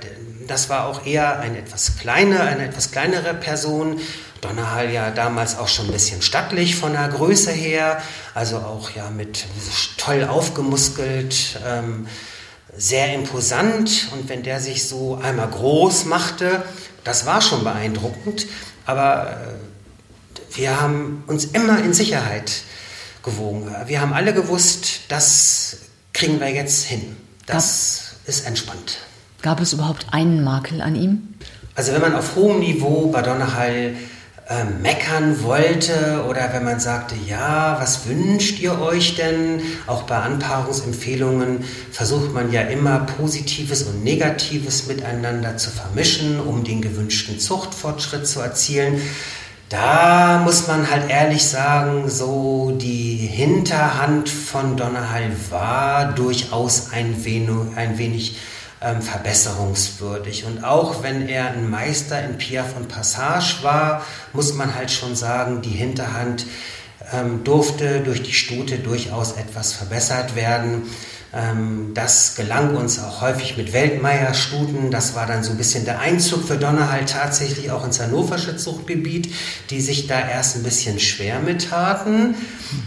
das war auch eher eine etwas kleine, eine etwas kleinere Person. Donnerhall ja damals auch schon ein bisschen stattlich von der Größe her, also auch ja mit toll aufgemuskelt, ähm, sehr imposant. Und wenn der sich so einmal groß machte, das war schon beeindruckend. Aber äh, wir haben uns immer in Sicherheit gewogen. Wir haben alle gewusst, das kriegen wir jetzt hin. Das ist entspannt. Gab es überhaupt einen Makel an ihm? Also wenn man auf hohem Niveau bei Donnerhall äh, meckern wollte oder wenn man sagte, ja, was wünscht ihr euch denn? Auch bei Anpaarungsempfehlungen versucht man ja immer Positives und Negatives miteinander zu vermischen, um den gewünschten Zuchtfortschritt zu erzielen. Da muss man halt ehrlich sagen, so die Hinterhand von Donnerhall war durchaus ein wenig, ein wenig ähm, verbesserungswürdig. Und auch wenn er ein Meister in Piaf und Passage war, muss man halt schon sagen, die Hinterhand ähm, durfte durch die Stute durchaus etwas verbessert werden. Ähm, das gelang uns auch häufig mit Weltmeier-Stuten. Das war dann so ein bisschen der Einzug für Donnerhall tatsächlich auch ins hannoversche Zuchtgebiet, die sich da erst ein bisschen schwer mit taten.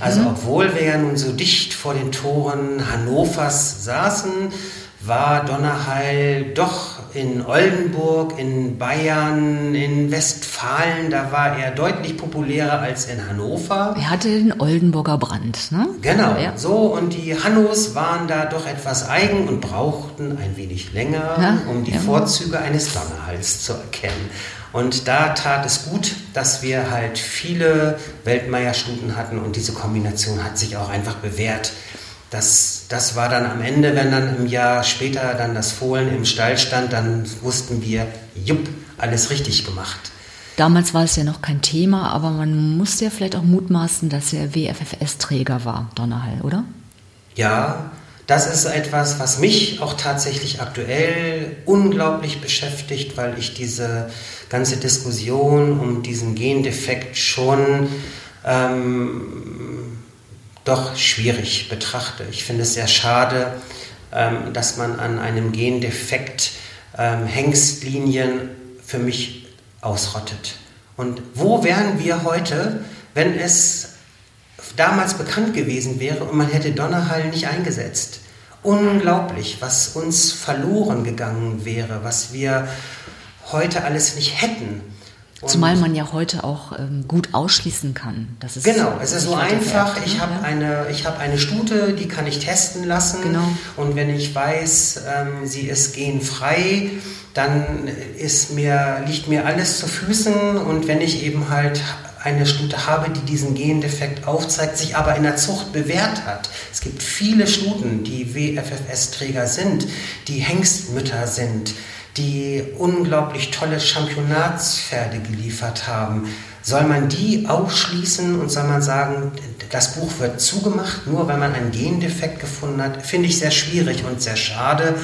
Also obwohl wir ja nun so dicht vor den Toren Hannovers saßen, war Donnerheil doch in Oldenburg, in Bayern, in Westfalen, da war er deutlich populärer als in Hannover. Er hatte den Oldenburger Brand, ne? Genau, ja. so und die Hannos waren da doch etwas eigen und brauchten ein wenig länger, ja, um die ja. Vorzüge eines Donnerhalls zu erkennen. Und da tat es gut, dass wir halt viele Weltmeierstuten hatten und diese Kombination hat sich auch einfach bewährt. Das, das war dann am Ende, wenn dann im Jahr später dann das Fohlen im Stall stand, dann wussten wir, jupp, alles richtig gemacht. Damals war es ja noch kein Thema, aber man musste ja vielleicht auch mutmaßen, dass er WFFS-Träger war, Donnerhall, oder? Ja, das ist etwas, was mich auch tatsächlich aktuell unglaublich beschäftigt, weil ich diese ganze Diskussion um diesen Gendefekt schon ähm, doch schwierig betrachte. Ich finde es sehr schade, ähm, dass man an einem Gendefekt ähm, Hengstlinien für mich ausrottet. Und wo wären wir heute, wenn es damals bekannt gewesen wäre und man hätte Donnerhall nicht eingesetzt. Unglaublich, was uns verloren gegangen wäre, was wir heute alles nicht hätten. Zumal man ja heute auch ähm, gut ausschließen kann. Das ist genau, es ist so einfach. Ich habe ja. eine, hab eine Stute, die kann ich testen lassen. Genau. Und wenn ich weiß, ähm, sie ist genfrei, dann ist mir, liegt mir alles zu Füßen. Und wenn ich eben halt eine Stute habe, die diesen Gendefekt aufzeigt, sich aber in der Zucht bewährt hat. Es gibt viele Stuten, die WFFS-Träger sind, die Hengstmütter sind, die unglaublich tolle Championatspferde geliefert haben. Soll man die ausschließen und soll man sagen, das Buch wird zugemacht, nur weil man einen Gendefekt gefunden hat, finde ich sehr schwierig und sehr schade.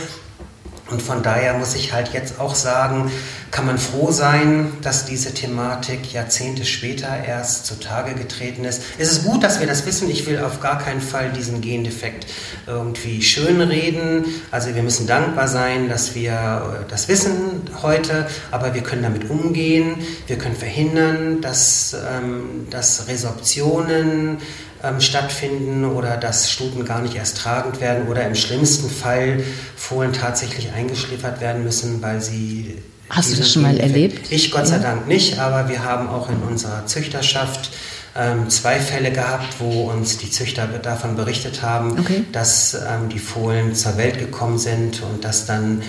Und von daher muss ich halt jetzt auch sagen, kann man froh sein, dass diese Thematik Jahrzehnte später erst zutage getreten ist. Es ist gut, dass wir das wissen. Ich will auf gar keinen Fall diesen Gendefekt irgendwie schönreden. Also wir müssen dankbar sein, dass wir das wissen heute, aber wir können damit umgehen. Wir können verhindern, dass, ähm, dass Resorptionen ähm, stattfinden oder dass Stuten gar nicht erst tragend werden oder im schlimmsten Fall Fohlen tatsächlich eingeschliffert werden müssen, weil sie. Hast du das schon mal erlebt? Ich Gott sei Dank nicht, aber wir haben auch in unserer Züchterschaft ähm, zwei Fälle gehabt, wo uns die Züchter davon berichtet haben, okay. dass ähm, die Fohlen zur Welt gekommen sind und dass dann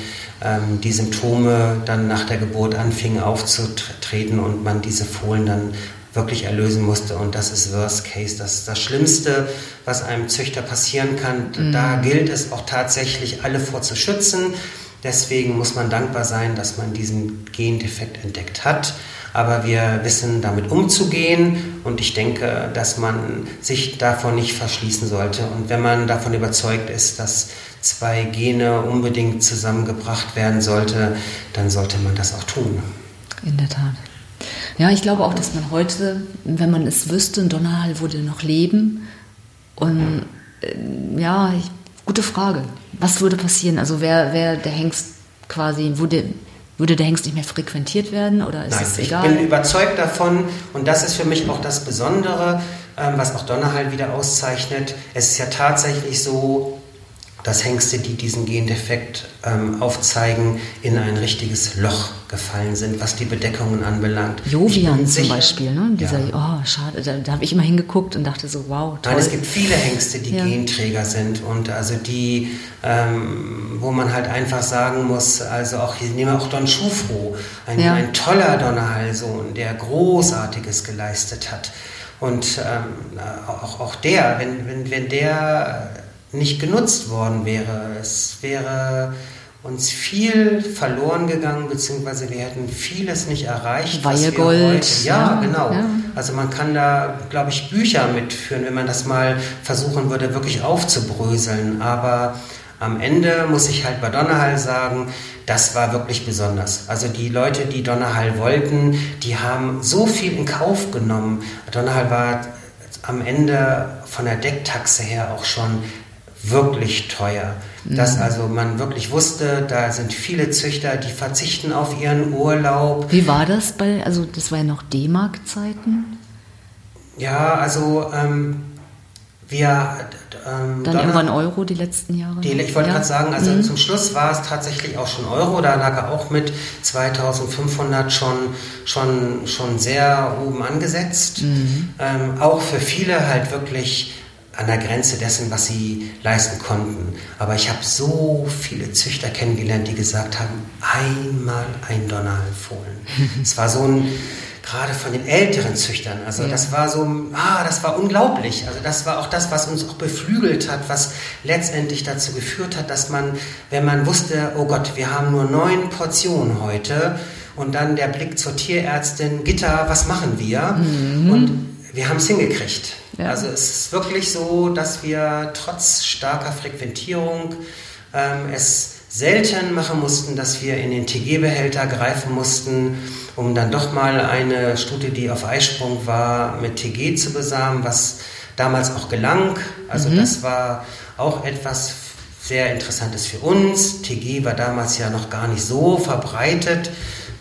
ähm, die Symptome dann nach der Geburt anfingen aufzutreten und man diese Fohlen dann wirklich erlösen musste. Und das ist Worst Case. Das ist das Schlimmste, was einem Züchter passieren kann. Mhm. Da gilt es auch tatsächlich, alle vorzuschützen. Deswegen muss man dankbar sein, dass man diesen Gendefekt entdeckt hat. Aber wir wissen, damit umzugehen. Und ich denke, dass man sich davon nicht verschließen sollte. Und wenn man davon überzeugt ist, dass zwei Gene unbedingt zusammengebracht werden sollte, dann sollte man das auch tun. In der Tat. Ja, ich glaube auch, dass man heute, wenn man es wüsste, Donnerhall würde noch leben. Und äh, ja, ich, gute Frage. Was würde passieren? Also wäre wär der Hengst quasi, würde, würde der Hengst nicht mehr frequentiert werden oder ist Nein, es egal? Ich bin überzeugt davon und das ist für mich auch das Besondere, ähm, was auch Donnerhall wieder auszeichnet. Es ist ja tatsächlich so, dass Hengste, die diesen Gendefekt ähm, aufzeigen, in ein richtiges Loch gefallen sind, was die Bedeckungen anbelangt. Jovian zum Beispiel, ne? Dieser, ja. oh, schade, da, da habe ich immer hingeguckt und dachte so, wow, toll. Nein, es gibt viele Hengste, die ja. Genträger sind und also die, ähm, wo man halt einfach sagen muss, also auch, hier nehmen wir auch Don Schufro, ein, ja. ein toller Donnerhallsohn, der Großartiges geleistet hat. Und ähm, auch, auch der, wenn, wenn, wenn der nicht genutzt worden wäre. Es wäre uns viel verloren gegangen, beziehungsweise wir hätten vieles nicht erreicht. Weihegold. Ja, ja, genau. Ja. Also man kann da, glaube ich, Bücher mitführen, wenn man das mal versuchen würde, wirklich aufzubröseln. Aber am Ende muss ich halt bei Donnerhall sagen, das war wirklich besonders. Also die Leute, die Donnerhall wollten, die haben so viel in Kauf genommen. Donnerhall war am Ende von der Decktaxe her auch schon wirklich teuer. Mhm. Dass also man wirklich wusste, da sind viele Züchter, die verzichten auf ihren Urlaub. Wie war das bei, also das war ja noch D-Mark-Zeiten? Ja, also ähm, Wir, ähm, Dann irgendwann Euro die letzten Jahre? Die, ich wollte ja. gerade sagen, also mhm. zum Schluss war es tatsächlich auch schon Euro. Da lag er auch mit 2500 schon, schon, schon sehr oben angesetzt. Mhm. Ähm, auch für viele halt wirklich an der Grenze dessen, was sie leisten konnten. Aber ich habe so viele Züchter kennengelernt, die gesagt haben, einmal ein Donnerfohlen. es war so ein gerade von den älteren Züchtern. Also ja. das war so, ah, das war unglaublich. Also das war auch das, was uns auch beflügelt hat, was letztendlich dazu geführt hat, dass man, wenn man wusste, oh Gott, wir haben nur neun Portionen heute und dann der Blick zur Tierärztin, Gitter, was machen wir? Mhm. Und wir haben es hingekriegt. Ja. Also es ist wirklich so, dass wir trotz starker Frequentierung ähm, es selten machen mussten, dass wir in den TG-Behälter greifen mussten, um dann doch mal eine Stute, die auf Eisprung war, mit TG zu besamen, was damals auch gelang. Also mhm. das war auch etwas sehr Interessantes für uns. TG war damals ja noch gar nicht so verbreitet,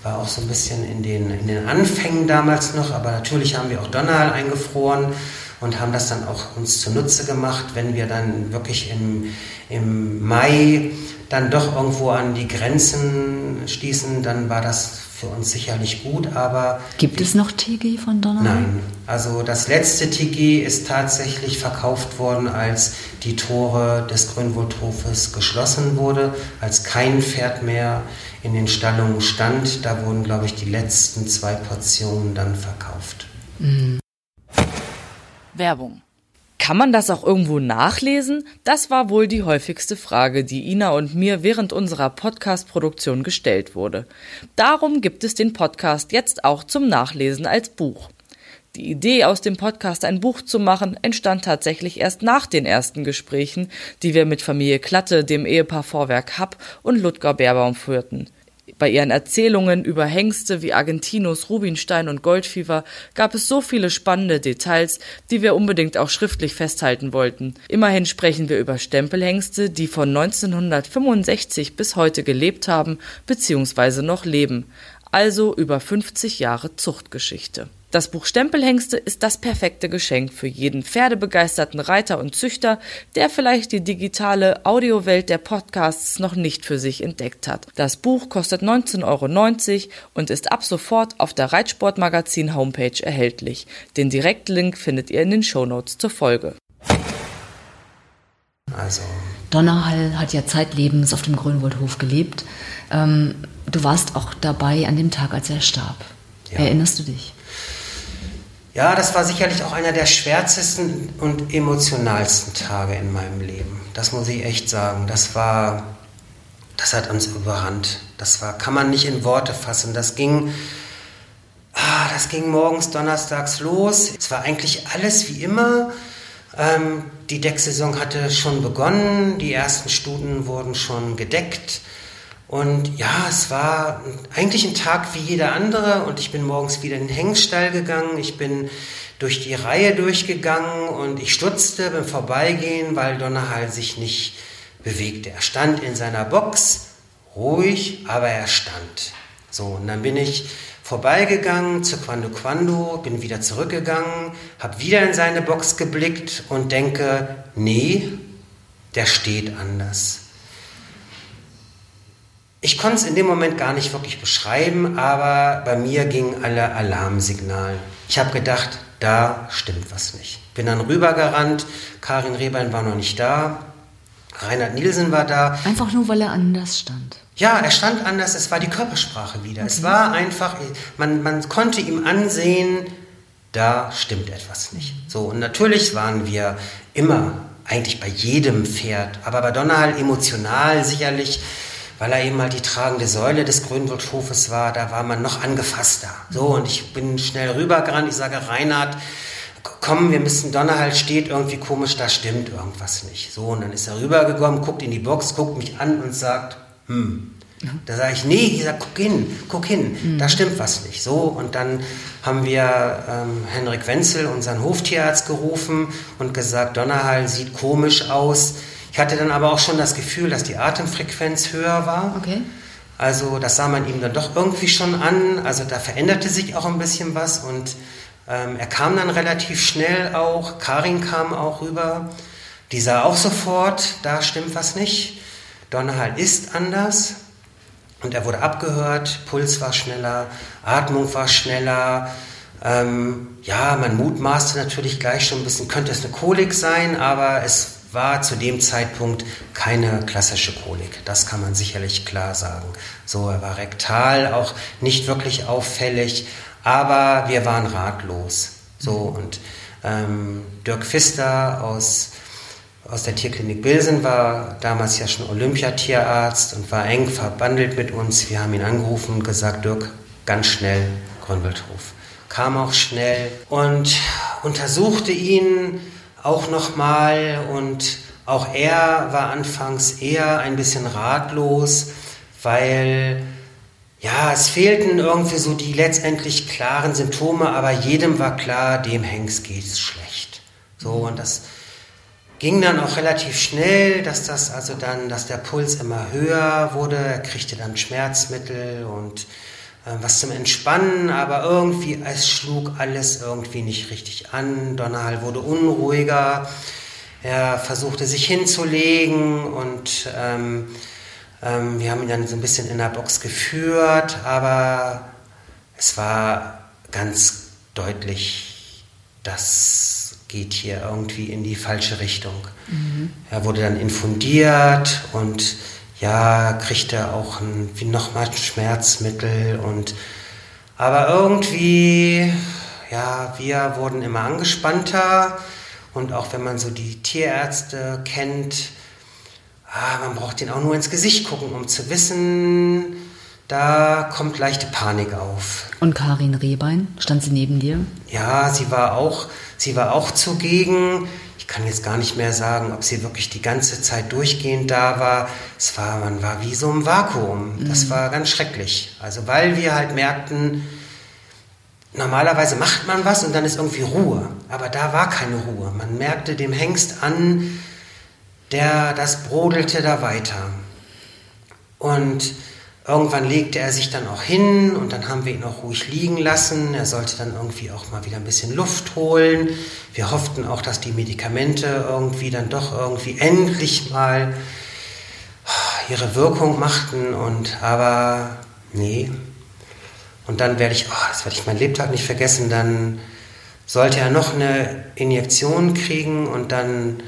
war auch so ein bisschen in den, in den Anfängen damals noch, aber natürlich haben wir auch Donnerhall eingefroren und haben das dann auch uns zunutze gemacht, wenn wir dann wirklich im, im Mai dann doch irgendwo an die Grenzen stießen, dann war das für uns sicherlich gut, aber... Gibt es noch TG von Donner? Nein, also das letzte TG ist tatsächlich verkauft worden, als die Tore des Grünwaldhofes geschlossen wurde, als kein Pferd mehr in den Stallungen stand. Da wurden, glaube ich, die letzten zwei Portionen dann verkauft. Mhm. Werbung kann man das auch irgendwo nachlesen? Das war wohl die häufigste Frage, die Ina und mir während unserer Podcast-Produktion gestellt wurde. Darum gibt es den Podcast jetzt auch zum Nachlesen als Buch. Die Idee, aus dem Podcast ein Buch zu machen, entstand tatsächlich erst nach den ersten Gesprächen, die wir mit Familie Klatte, dem Ehepaar Vorwerk Happ und Ludger Beerbaum führten. Bei ihren Erzählungen über Hengste wie Argentinos, Rubinstein und Goldfieber gab es so viele spannende Details, die wir unbedingt auch schriftlich festhalten wollten. Immerhin sprechen wir über Stempelhengste, die von 1965 bis heute gelebt haben bzw. noch leben, also über 50 Jahre Zuchtgeschichte. Das Buch Stempelhengste ist das perfekte Geschenk für jeden pferdebegeisterten Reiter und Züchter, der vielleicht die digitale Audiowelt der Podcasts noch nicht für sich entdeckt hat. Das Buch kostet 19,90 Euro und ist ab sofort auf der Reitsportmagazin Homepage erhältlich. Den Direktlink findet ihr in den Shownotes zur Folge. Also. Donnerhall hat ja zeitlebens auf dem Grünwaldhof gelebt. Ähm, du warst auch dabei an dem Tag, als er starb. Ja. Erinnerst du dich? Ja, das war sicherlich auch einer der schwärzesten und emotionalsten Tage in meinem Leben. Das muss ich echt sagen. Das war, das hat uns überrannt. Das war, kann man nicht in Worte fassen. Das ging, ah, das ging morgens donnerstags los. Es war eigentlich alles wie immer. Ähm, die Decksaison hatte schon begonnen. Die ersten Stuten wurden schon gedeckt. Und ja, es war eigentlich ein Tag wie jeder andere und ich bin morgens wieder in den Hengstall gegangen. Ich bin durch die Reihe durchgegangen und ich stutzte beim Vorbeigehen, weil Donnerhall sich nicht bewegte. Er stand in seiner Box, ruhig, aber er stand. So, und dann bin ich vorbeigegangen zu Quando Quando, bin wieder zurückgegangen, habe wieder in seine Box geblickt und denke, nee, der steht anders. Ich konnte es in dem Moment gar nicht wirklich beschreiben, aber bei mir gingen alle Alarmsignale. Ich habe gedacht, da stimmt was nicht. Bin dann rübergerannt, Karin Rehbein war noch nicht da, Reinhard Nielsen war da. Einfach nur, weil er anders stand. Ja, er stand anders, es war die Körpersprache wieder. Okay. Es war einfach, man, man konnte ihm ansehen, da stimmt etwas nicht. So, und natürlich waren wir immer, eigentlich bei jedem Pferd, aber bei Donnerhall emotional sicherlich weil er eben halt die tragende Säule des Grünwaldhofes war, da war man noch angefasster. So, und ich bin schnell rübergerannt, ich sage, Reinhard, komm, wir müssen, Donnerhall steht irgendwie komisch, da stimmt irgendwas nicht. So, und dann ist er rübergekommen, guckt in die Box, guckt mich an und sagt, hm. Da sage ich, nee, ich sage, guck hin, guck hin, mhm. da stimmt was nicht. So, und dann haben wir ähm, Henrik Wenzel, unseren Hoftierarzt, gerufen und gesagt, Donnerhall sieht komisch aus ich hatte dann aber auch schon das Gefühl, dass die Atemfrequenz höher war. Okay. Also das sah man ihm dann doch irgendwie schon an. Also da veränderte sich auch ein bisschen was und Ähm, er kam dann relativ schnell auch, Karin kam auch rüber, die sah auch sofort, da stimmt was nicht. Donnerhall ist anders und er wurde abgehört, Puls war schneller, Atmung war schneller. Ähm, ja, man mutmaßte natürlich gleich schon ein bisschen, könnte es eine Kolik sein, aber es war zu dem Zeitpunkt keine klassische Kolik. Das kann man sicherlich klar sagen. So, er war rektal, auch nicht wirklich auffällig, aber wir waren ratlos. So, und ähm, Dirk Pfister aus, aus der Tierklinik Bilsen war damals ja schon Olympiatierarzt und war eng verbandelt mit uns. Wir haben ihn angerufen und gesagt, Dirk, ganz schnell Grünwaldhof. Kam auch schnell und untersuchte ihn auch nochmal und auch er war anfangs eher ein bisschen ratlos, weil ja, es fehlten irgendwie so die letztendlich klaren Symptome, aber jedem war klar, dem Hengst geht es schlecht. So und das ging dann auch relativ schnell, dass das also dann, dass der Puls immer höher wurde, er kriegte dann Schmerzmittel und was zum Entspannen, aber irgendwie, es schlug alles irgendwie nicht richtig an. Donnerhall wurde unruhiger. Er versuchte sich hinzulegen und ähm, ähm, wir haben ihn dann so ein bisschen in der Box geführt, aber es war ganz deutlich, das geht hier irgendwie in die falsche Richtung. Mhm. Er wurde dann infundiert und ja, kriegt er auch ein, wie nochmal ein Schmerzmittel und aber irgendwie, ja, wir wurden immer angespannter und auch wenn man so die Tierärzte kennt, ah, man braucht den auch nur ins Gesicht gucken, um zu wissen, da kommt leichte Panik auf. Und Karin Rehbein, stand sie neben dir? Ja, sie war auch, sie war auch zugegen kann jetzt gar nicht mehr sagen, ob sie wirklich die ganze Zeit durchgehend da war. Es war, man war wie so im Vakuum. Das mhm. war ganz schrecklich. Also weil wir halt merkten, normalerweise macht man was und dann ist irgendwie Ruhe. Aber da war keine Ruhe. Man merkte dem Hengst an, der, das brodelte da weiter. Und Irgendwann legte er sich dann auch hin und dann haben wir ihn auch ruhig liegen lassen. Er sollte dann irgendwie auch mal wieder ein bisschen Luft holen. Wir hofften auch, dass die Medikamente irgendwie dann doch irgendwie endlich mal ihre Wirkung machten und aber nee. Und dann werde ich, oh, das werde ich meinen Lebtag nicht vergessen, dann sollte er noch eine Injektion kriegen und dann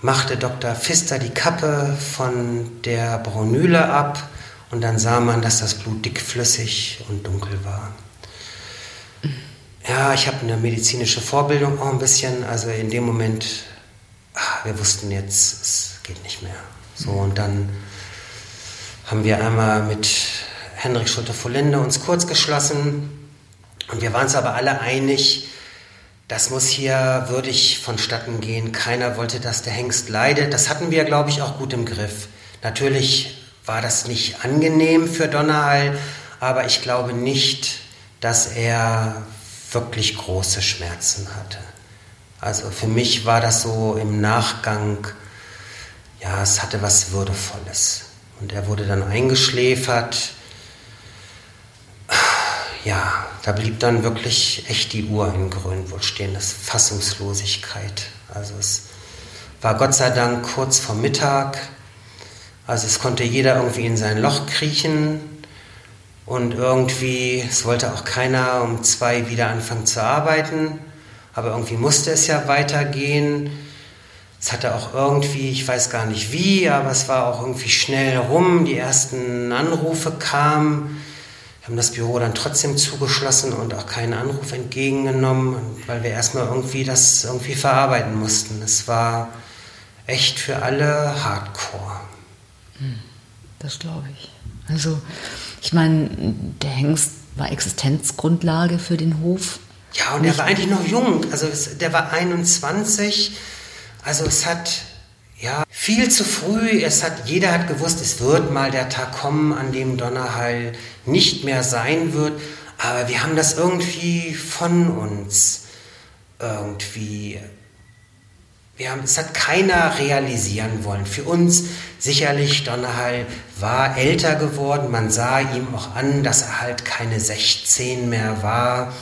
machte Dr. Pfister die Kappe von der Bronyle ab und dann sah man, dass das Blut dickflüssig und dunkel war. Ja, ich habe eine medizinische Vorbildung auch ein bisschen. Also in dem Moment, ach, wir wussten jetzt, es geht nicht mehr. So, und dann haben wir einmal mit Henrik Schulte-Volende uns kurz geschlossen. Und wir waren uns aber alle einig, das muss hier würdig vonstatten gehen. Keiner wollte, dass der Hengst leidet. Das hatten wir, glaube ich, auch gut im Griff. Natürlich war das nicht angenehm für Donnerhall, aber ich glaube nicht, dass er wirklich große Schmerzen hatte. Also für mich war das so im Nachgang, ja, es hatte was Würdevolles. Und er wurde dann eingeschläfert. Ja, da blieb dann wirklich echt die Uhr in Grünwohl stehen, das Fassungslosigkeit. Also es war Gott sei Dank kurz vor Mittag. Also es konnte jeder irgendwie in sein Loch kriechen und irgendwie, es wollte auch keiner um zwei wieder anfangen zu arbeiten, aber irgendwie musste es ja weitergehen. Es hatte auch irgendwie, ich weiß gar nicht wie, aber es war auch irgendwie schnell rum. Die ersten Anrufe kamen. Wir haben das Büro dann trotzdem zugeschlossen und auch keinen Anruf entgegengenommen, weil wir erstmal irgendwie das irgendwie verarbeiten mussten. Es war echt für alle Hardcore. Das glaube ich. Also, ich meine, der Hengst war Existenzgrundlage für den Hof. Ja, und er war eigentlich noch jung. Also, es, der war 21. Also, es hat ja viel zu früh. Es hat, jeder hat gewusst, es wird mal der Tag kommen, an dem Donnerhall nicht mehr sein wird. Aber wir haben das irgendwie von uns irgendwie wir haben, es hat keiner realisieren wollen. Für uns sicherlich, Donnerhall war älter geworden. Man sah ihm auch an, dass er halt keine 16 mehr war.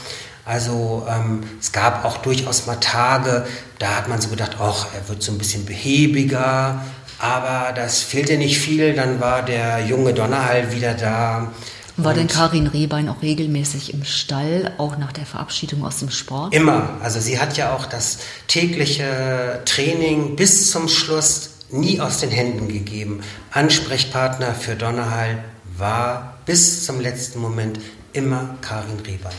Also ähm, es gab auch durchaus mal Tage, da hat man so gedacht, ach, er wird so ein bisschen behäbiger, aber das fehlte nicht viel, dann war der junge Donnerhall wieder da. War denn Karin Rehbein auch regelmäßig im Stall, auch nach der Verabschiedung aus dem Sport? Immer. Also sie hat ja auch das tägliche Training bis zum Schluss nie aus den Händen gegeben. Ansprechpartner für Donnerhall war bis zum letzten Moment immer Karin Rehbein.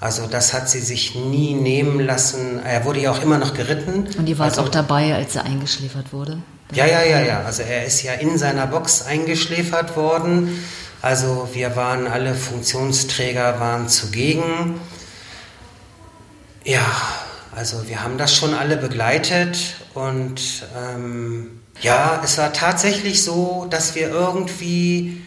Also das hat sie sich nie nehmen lassen. Er wurde ja auch immer noch geritten. Und ihr wart also, auch dabei, als er eingeschläfert wurde? Ja, ja, ja, ja. Also er ist ja in seiner Box eingeschläfert worden. Also wir waren alle Funktionsträger waren zugegen. Ja, also wir haben das schon alle begleitet und ähm, ja, es war tatsächlich so, dass wir irgendwie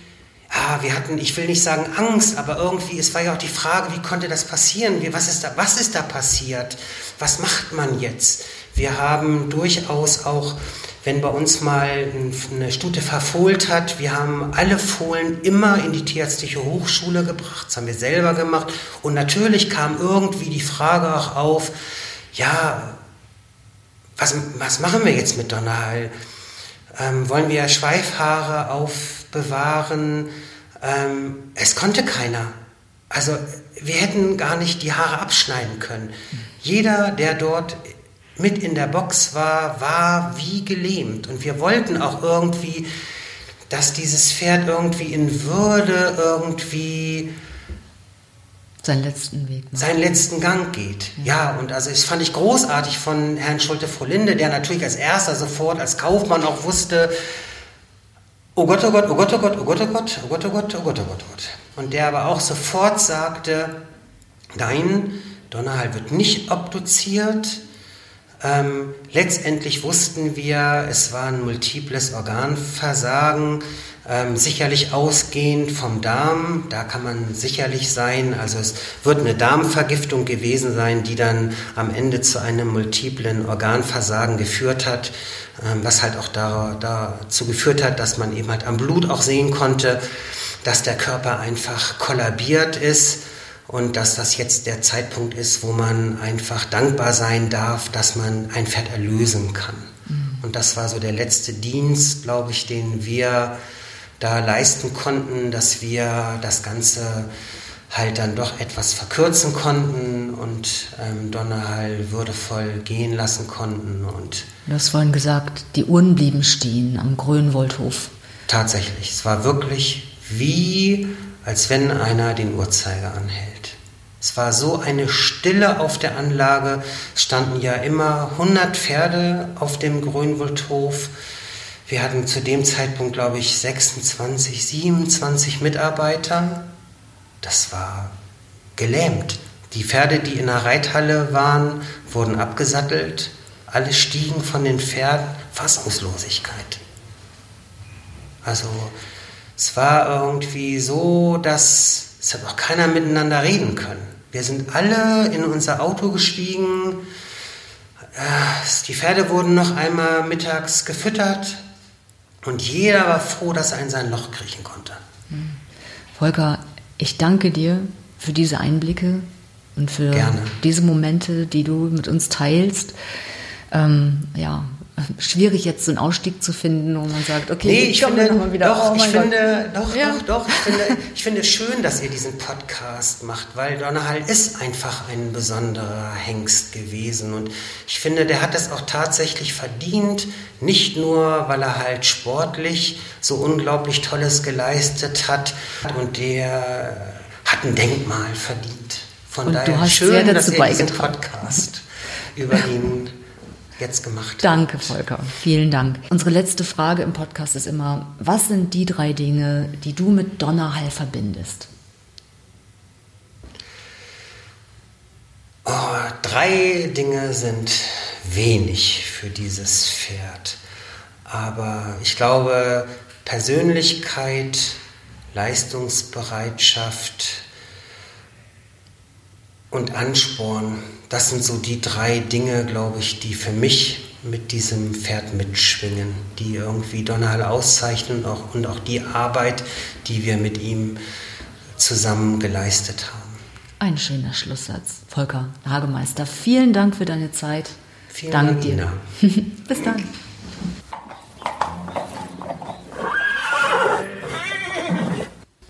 ja, wir hatten, ich will nicht sagen Angst, aber irgendwie, es war ja auch die Frage, wie konnte das passieren? Wie, was, ist da, was ist da passiert? Was macht man jetzt? Wir haben durchaus auch, wenn bei uns mal eine Stute verfohlt hat, wir haben alle Fohlen immer in die Tierärztliche Hochschule gebracht, das haben wir selber gemacht. Und natürlich kam irgendwie die Frage auch auf, ja, was, was machen wir jetzt mit Donnerhall? Ähm, wollen wir Schweifhaare aufbewahren? Ähm, es konnte keiner. Also wir hätten gar nicht die Haare abschneiden können. Jeder, der dort mit in der Box war, war wie gelähmt. Und wir wollten auch irgendwie, dass dieses Pferd irgendwie in Würde irgendwie seinen letzten Weg. Ne? Seinen letzten Gang geht. Ja. ja, und also das fand ich großartig von Herrn Schulte-Frohlinde, der natürlich als erster sofort als Kaufmann auch wusste, oh Gott, oh Gott, oh Gott, oh Gott, oh Gott, oh Gott, oh Gott, oh Gott, oh Gott, oh Gott, oh Gott. Und der aber auch sofort sagte, nein, Donnerhall wird nicht obduziert. Ähm, letztendlich wussten wir, es war ein multiples Organversagen. Ähm, sicherlich ausgehend vom Darm, da kann man sicherlich sein, also es wird eine Darmvergiftung gewesen sein, die dann am Ende zu einem multiplen Organversagen geführt hat, ähm, was halt auch da, dazu geführt hat, dass man eben halt am Blut auch sehen konnte, dass der Körper einfach kollabiert ist und dass das jetzt der Zeitpunkt ist, wo man einfach dankbar sein darf, dass man ein Pferd erlösen kann. Mhm. Und das war so der letzte Dienst, glaube ich, den wir da leisten konnten, dass wir das Ganze halt dann doch etwas verkürzen konnten und ähm, Donnerhall würdevoll gehen lassen konnten. Und du hast vorhin gesagt, die Uhren blieben stehen am Grönwoldhof. Tatsächlich, es war wirklich wie, als wenn einer den Uhrzeiger anhält. Es war so eine Stille auf der Anlage. Es standen ja immer 100 Pferde auf dem Grönwoldhof. Wir hatten zu dem Zeitpunkt, glaube ich, 26, 27 Mitarbeiter. Das war gelähmt. Die Pferde, die in der Reithalle waren, wurden abgesattelt. Alle stiegen von den Pferden. Fassungslosigkeit. Also es war irgendwie so, dass es hat auch keiner miteinander reden können. Wir sind alle in unser Auto gestiegen. Äh, die Pferde wurden noch einmal mittags gefüttert. Und jeder war froh, dass er in sein Loch kriechen konnte. Volker, ich danke dir für diese Einblicke und für Gerne. diese Momente, die du mit uns teilst. Ähm, ja, schwierig jetzt so einen Ausstieg zu finden, wo man sagt, okay, nee, ich finde, noch mal wieder. Doch, oh ich finde, doch, ja. doch, doch, ich finde, ich finde schön, dass ihr diesen Podcast macht, weil Donnerhall ist einfach ein besonderer Hengst gewesen und ich finde, der hat es auch tatsächlich verdient, nicht nur, weil er halt sportlich so unglaublich Tolles geleistet hat und der hat ein Denkmal verdient. Von und daher schön, dass ihr diesen Podcast über ihn jetzt gemacht. Danke, Volker. Vielen Dank. Unsere letzte Frage im Podcast ist immer, was sind die drei Dinge, die du mit Donnerhall verbindest? Oh, drei Dinge sind wenig für dieses Pferd. Aber ich glaube, Persönlichkeit, Leistungsbereitschaft und Ansporn das sind so die drei Dinge, glaube ich, die für mich mit diesem Pferd mitschwingen, die irgendwie Donnerhall auszeichnen und auch, und auch die Arbeit, die wir mit ihm zusammen geleistet haben. Ein schöner Schlusssatz. Volker Hagemeister, vielen Dank für deine Zeit. Vielen Dank Dank, dir. Nina. Bis dann.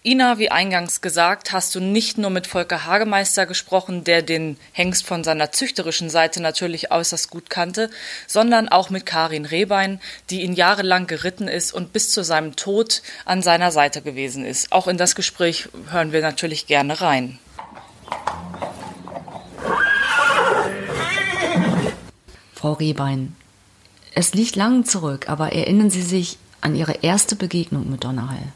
Ina, wie eingangs gesagt, hast du nicht nur mit Volker Hagemeister gesprochen, der den Hengst von seiner züchterischen Seite natürlich äußerst gut kannte, sondern auch mit Karin Rehbein, die ihn jahrelang geritten ist und bis zu seinem Tod an seiner Seite gewesen ist. Auch in das Gespräch hören wir natürlich gerne rein. Frau Rehbein, es liegt lang zurück, aber erinnern Sie sich an Ihre erste Begegnung mit Donnerhall?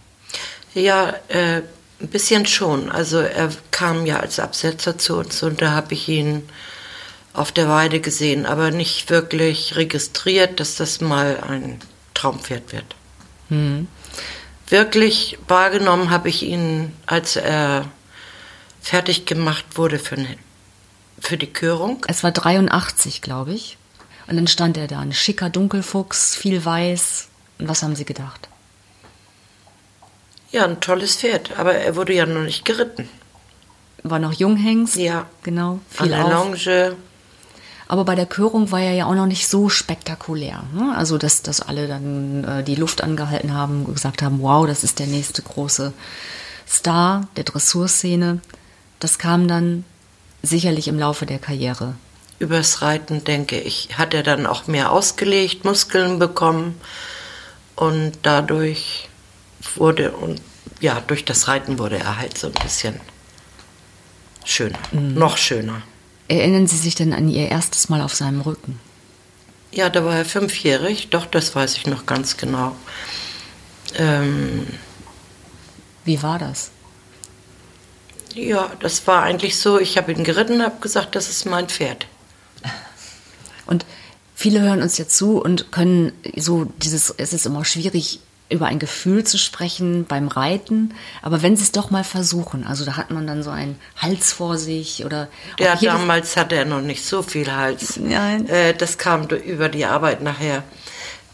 Ja, äh, ein bisschen schon. Also er kam ja als Absetzer zu uns und da habe ich ihn auf der Weide gesehen, aber nicht wirklich registriert, dass das mal ein Traumpferd wird. Wirklich wahrgenommen habe ich ihn, als er fertig gemacht wurde für, für die Körung. Es war 83, glaube ich. Und dann stand er da, ein schicker Dunkelfuchs, viel weiß. Und was haben Sie gedacht? Ja, ein tolles Pferd, aber er wurde ja noch nicht geritten. War noch Junghengst? Ja. Genau, An viel der auf. Longe. Aber bei der Körung war er ja auch noch nicht so spektakulär. Ne? Also, dass, dass alle dann äh, die Luft angehalten haben und gesagt haben, wow, das ist der nächste große Star der Dressurszene. Das kam dann sicherlich im Laufe der Karriere. Übers Reiten, denke ich, hat er dann auch mehr ausgelegt, Muskeln bekommen und dadurch wurde und ja, durch das Reiten wurde er halt so ein bisschen schöner, noch schöner. Erinnern Sie sich denn an Ihr erstes Mal auf seinem Rücken? Ja, da war er fünfjährig, doch, das weiß ich noch ganz genau. Ähm, Wie war das? ja, das war eigentlich so, ich habe ihn geritten, habe gesagt, das ist mein Pferd. Und viele hören uns jetzt zu und können so dieses, es ist immer schwierig, über ein Gefühl zu sprechen beim Reiten, aber wenn sie es doch mal versuchen, also da hat man dann so einen Hals vor sich oder Ja, damals hatte er noch nicht so viel Hals. Nein. Äh, das kam über die Arbeit nachher.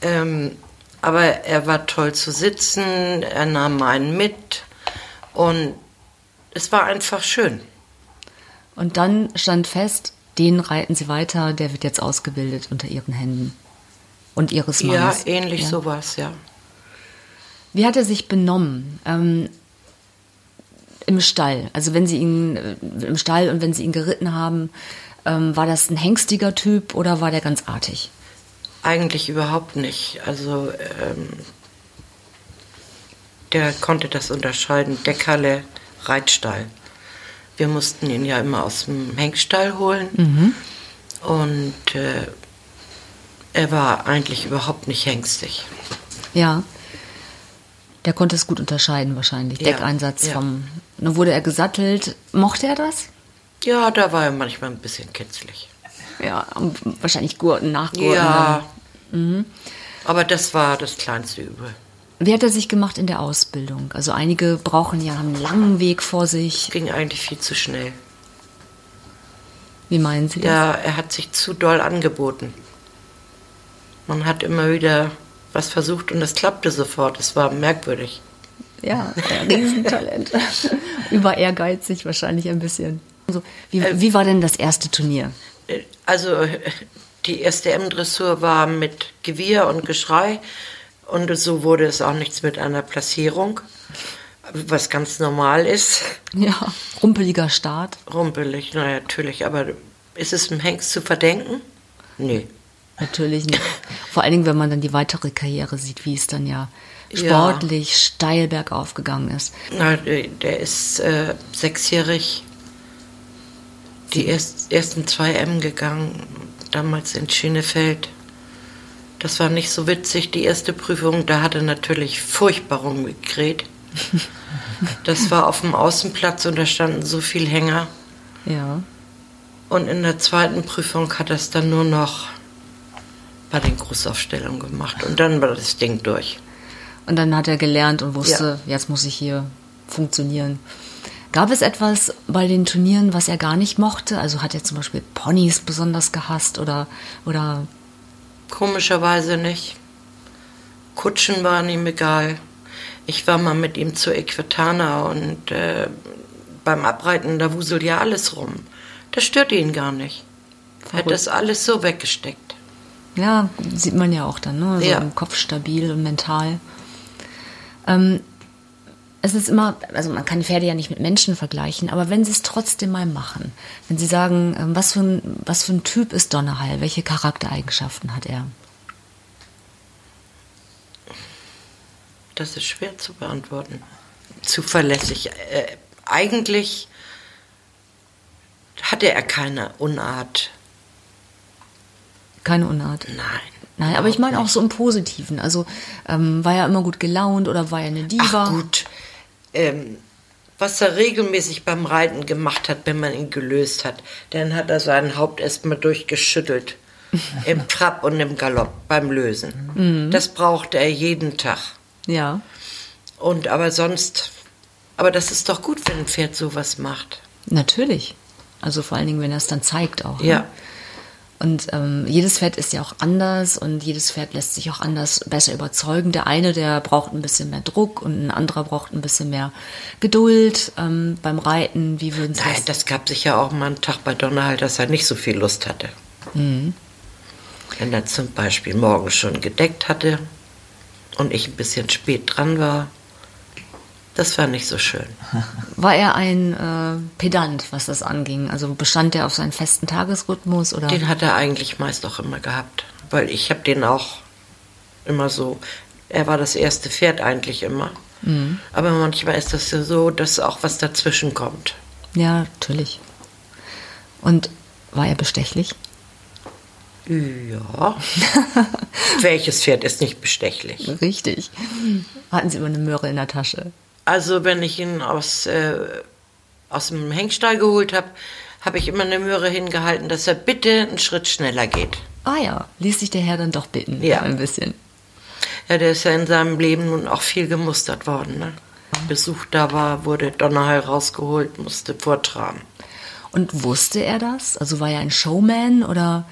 Ähm, aber er war toll zu sitzen, er nahm einen mit und es war einfach schön. Und dann stand fest, den reiten sie weiter, der wird jetzt ausgebildet unter ihren Händen. Und ihres Ja, Mannes. ähnlich Ja. sowas, ja. Wie hat er sich benommen? Ähm, Im Stall. Also wenn sie ihn äh, im Stall und wenn sie ihn geritten haben, ähm, war das ein hengstiger Typ oder war der ganz artig? Eigentlich überhaupt nicht. Also ähm, der konnte das unterscheiden. Deckerle, Reitstall. Wir mussten ihn ja immer aus dem Hengstall holen. Und äh, er war eigentlich überhaupt nicht hengstig. Ja. Der konnte es gut unterscheiden wahrscheinlich. Ja, Deckeinsatz ja. vom. Dann wurde er gesattelt. Mochte er das? Ja, da war er manchmal ein bisschen kitzlig. Ja, wahrscheinlich Gurten, Nachgurten. Ja. dann. Aber das war das kleinste Übel. Wie hat er sich gemacht in der Ausbildung? Also einige brauchen ja einen langen Weg vor sich. Ging eigentlich viel zu schnell. Wie meinen Sie das? Ja, er hat sich zu doll angeboten. Man hat immer wieder was versucht und es klappte sofort. Es war merkwürdig. Ja, Riesentalent. Über ehrgeizig wahrscheinlich ein bisschen. Also, wie, wie war denn das erste Turnier? Äh, Also äh, die erste M-Dressur war mit Gewirr und Geschrei und so wurde es auch nichts mit einer Platzierung, was ganz normal ist. Ja, rumpeliger Start. Rumpelig, na ja, natürlich, aber ist es dem Hengst zu verdenken? Nee. Natürlich nicht. Vor allen Dingen, wenn man dann die weitere Karriere sieht, wie es dann ja Ja. sportlich steil bergauf gegangen ist. Na, der ist äh, sechsjährig die erst, ersten zwei M gegangen, damals in Schienefeld. Das war nicht so witzig, die erste Prüfung. Da hat er natürlich furchtbar rumgekräht. Das war auf dem Außenplatz und da standen so viel Hänger. Ja. Und in der zweiten Prüfung hat er es dann nur noch bei den Großaufstellungen gemacht. Und dann war das Ding durch. Und dann hat er gelernt und wusste, jetzt muss ich hier funktionieren. Gab es etwas bei den Turnieren, was er gar nicht mochte? Also hat er zum Beispiel Ponys besonders gehasst oder, oder Komischerweise nicht. Kutschen waren ihm egal. Ich war mal mit ihm zu Equitana und äh, beim Abreiten, da wuselt ja alles rum. Das stört ihn gar nicht. Er hat das alles so weggesteckt. Ja, sieht man ja auch dann, ne? So Ja. im Kopf stabil und mental. Ähm, es ist immer, also man kann Pferde ja nicht mit Menschen vergleichen, aber wenn sie es trotzdem mal machen, wenn sie sagen, ähm, was für ein, was für ein Typ ist Donnerhall, welche Charaktereigenschaften hat er? Das ist schwer zu beantworten. Zuverlässig. Äh, eigentlich hatte er keine Unart. Keine Unart. Nein. Nein, aber ich meine auch so im Positiven. Also ähm, war er immer gut gelaunt oder war er eine Diva? Ach gut. Ähm, was er regelmäßig beim Reiten gemacht hat, wenn man ihn gelöst hat, dann hat er sein Haupt erstmal durchgeschüttelt. Im Trab und im Galopp beim Lösen. Das brauchte er jeden Tag. Ja. Und aber sonst, aber das ist doch gut, wenn ein Pferd sowas macht. Natürlich. Also vor allen Dingen, wenn er es dann zeigt auch. Ja. Ne? Und ähm, jedes Pferd ist ja auch anders und jedes Pferd lässt sich auch anders besser überzeugen. Der eine, der braucht ein bisschen mehr Druck und ein anderer braucht ein bisschen mehr Geduld ähm, beim Reiten. Wie würden Sie Nein, das? das gab sicher auch mal einen Tag bei Donnerhall, dass er nicht so viel Lust hatte. Wenn er zum Beispiel morgens schon gedeckt hatte und ich ein bisschen spät dran war, das war nicht so schön. War er ein äh, Pedant, was das anging? Also bestand er auf seinen festen Tagesrhythmus oder? Den hat er eigentlich meist auch immer gehabt, weil ich habe den auch immer so. Er war das erste Pferd eigentlich immer. Aber manchmal ist das ja so, dass auch was dazwischen kommt. Ja, natürlich. Und war er bestechlich? Ja. Welches Pferd ist nicht bestechlich? Richtig. Hatten Sie immer eine Möhre in der Tasche? Also wenn ich ihn aus, äh, aus dem Hengstall geholt habe, habe ich immer eine Möhre hingehalten, dass er bitte einen Schritt schneller geht. Ah ja, ließ sich der Herr dann doch bitten. Ja. Ein bisschen. Ja, der ist ja in seinem Leben nun auch viel gemustert worden. Ne? Besuch da war, wurde Donnerhall rausgeholt, musste vortragen. Und wusste er das? Also war er ein Showman oder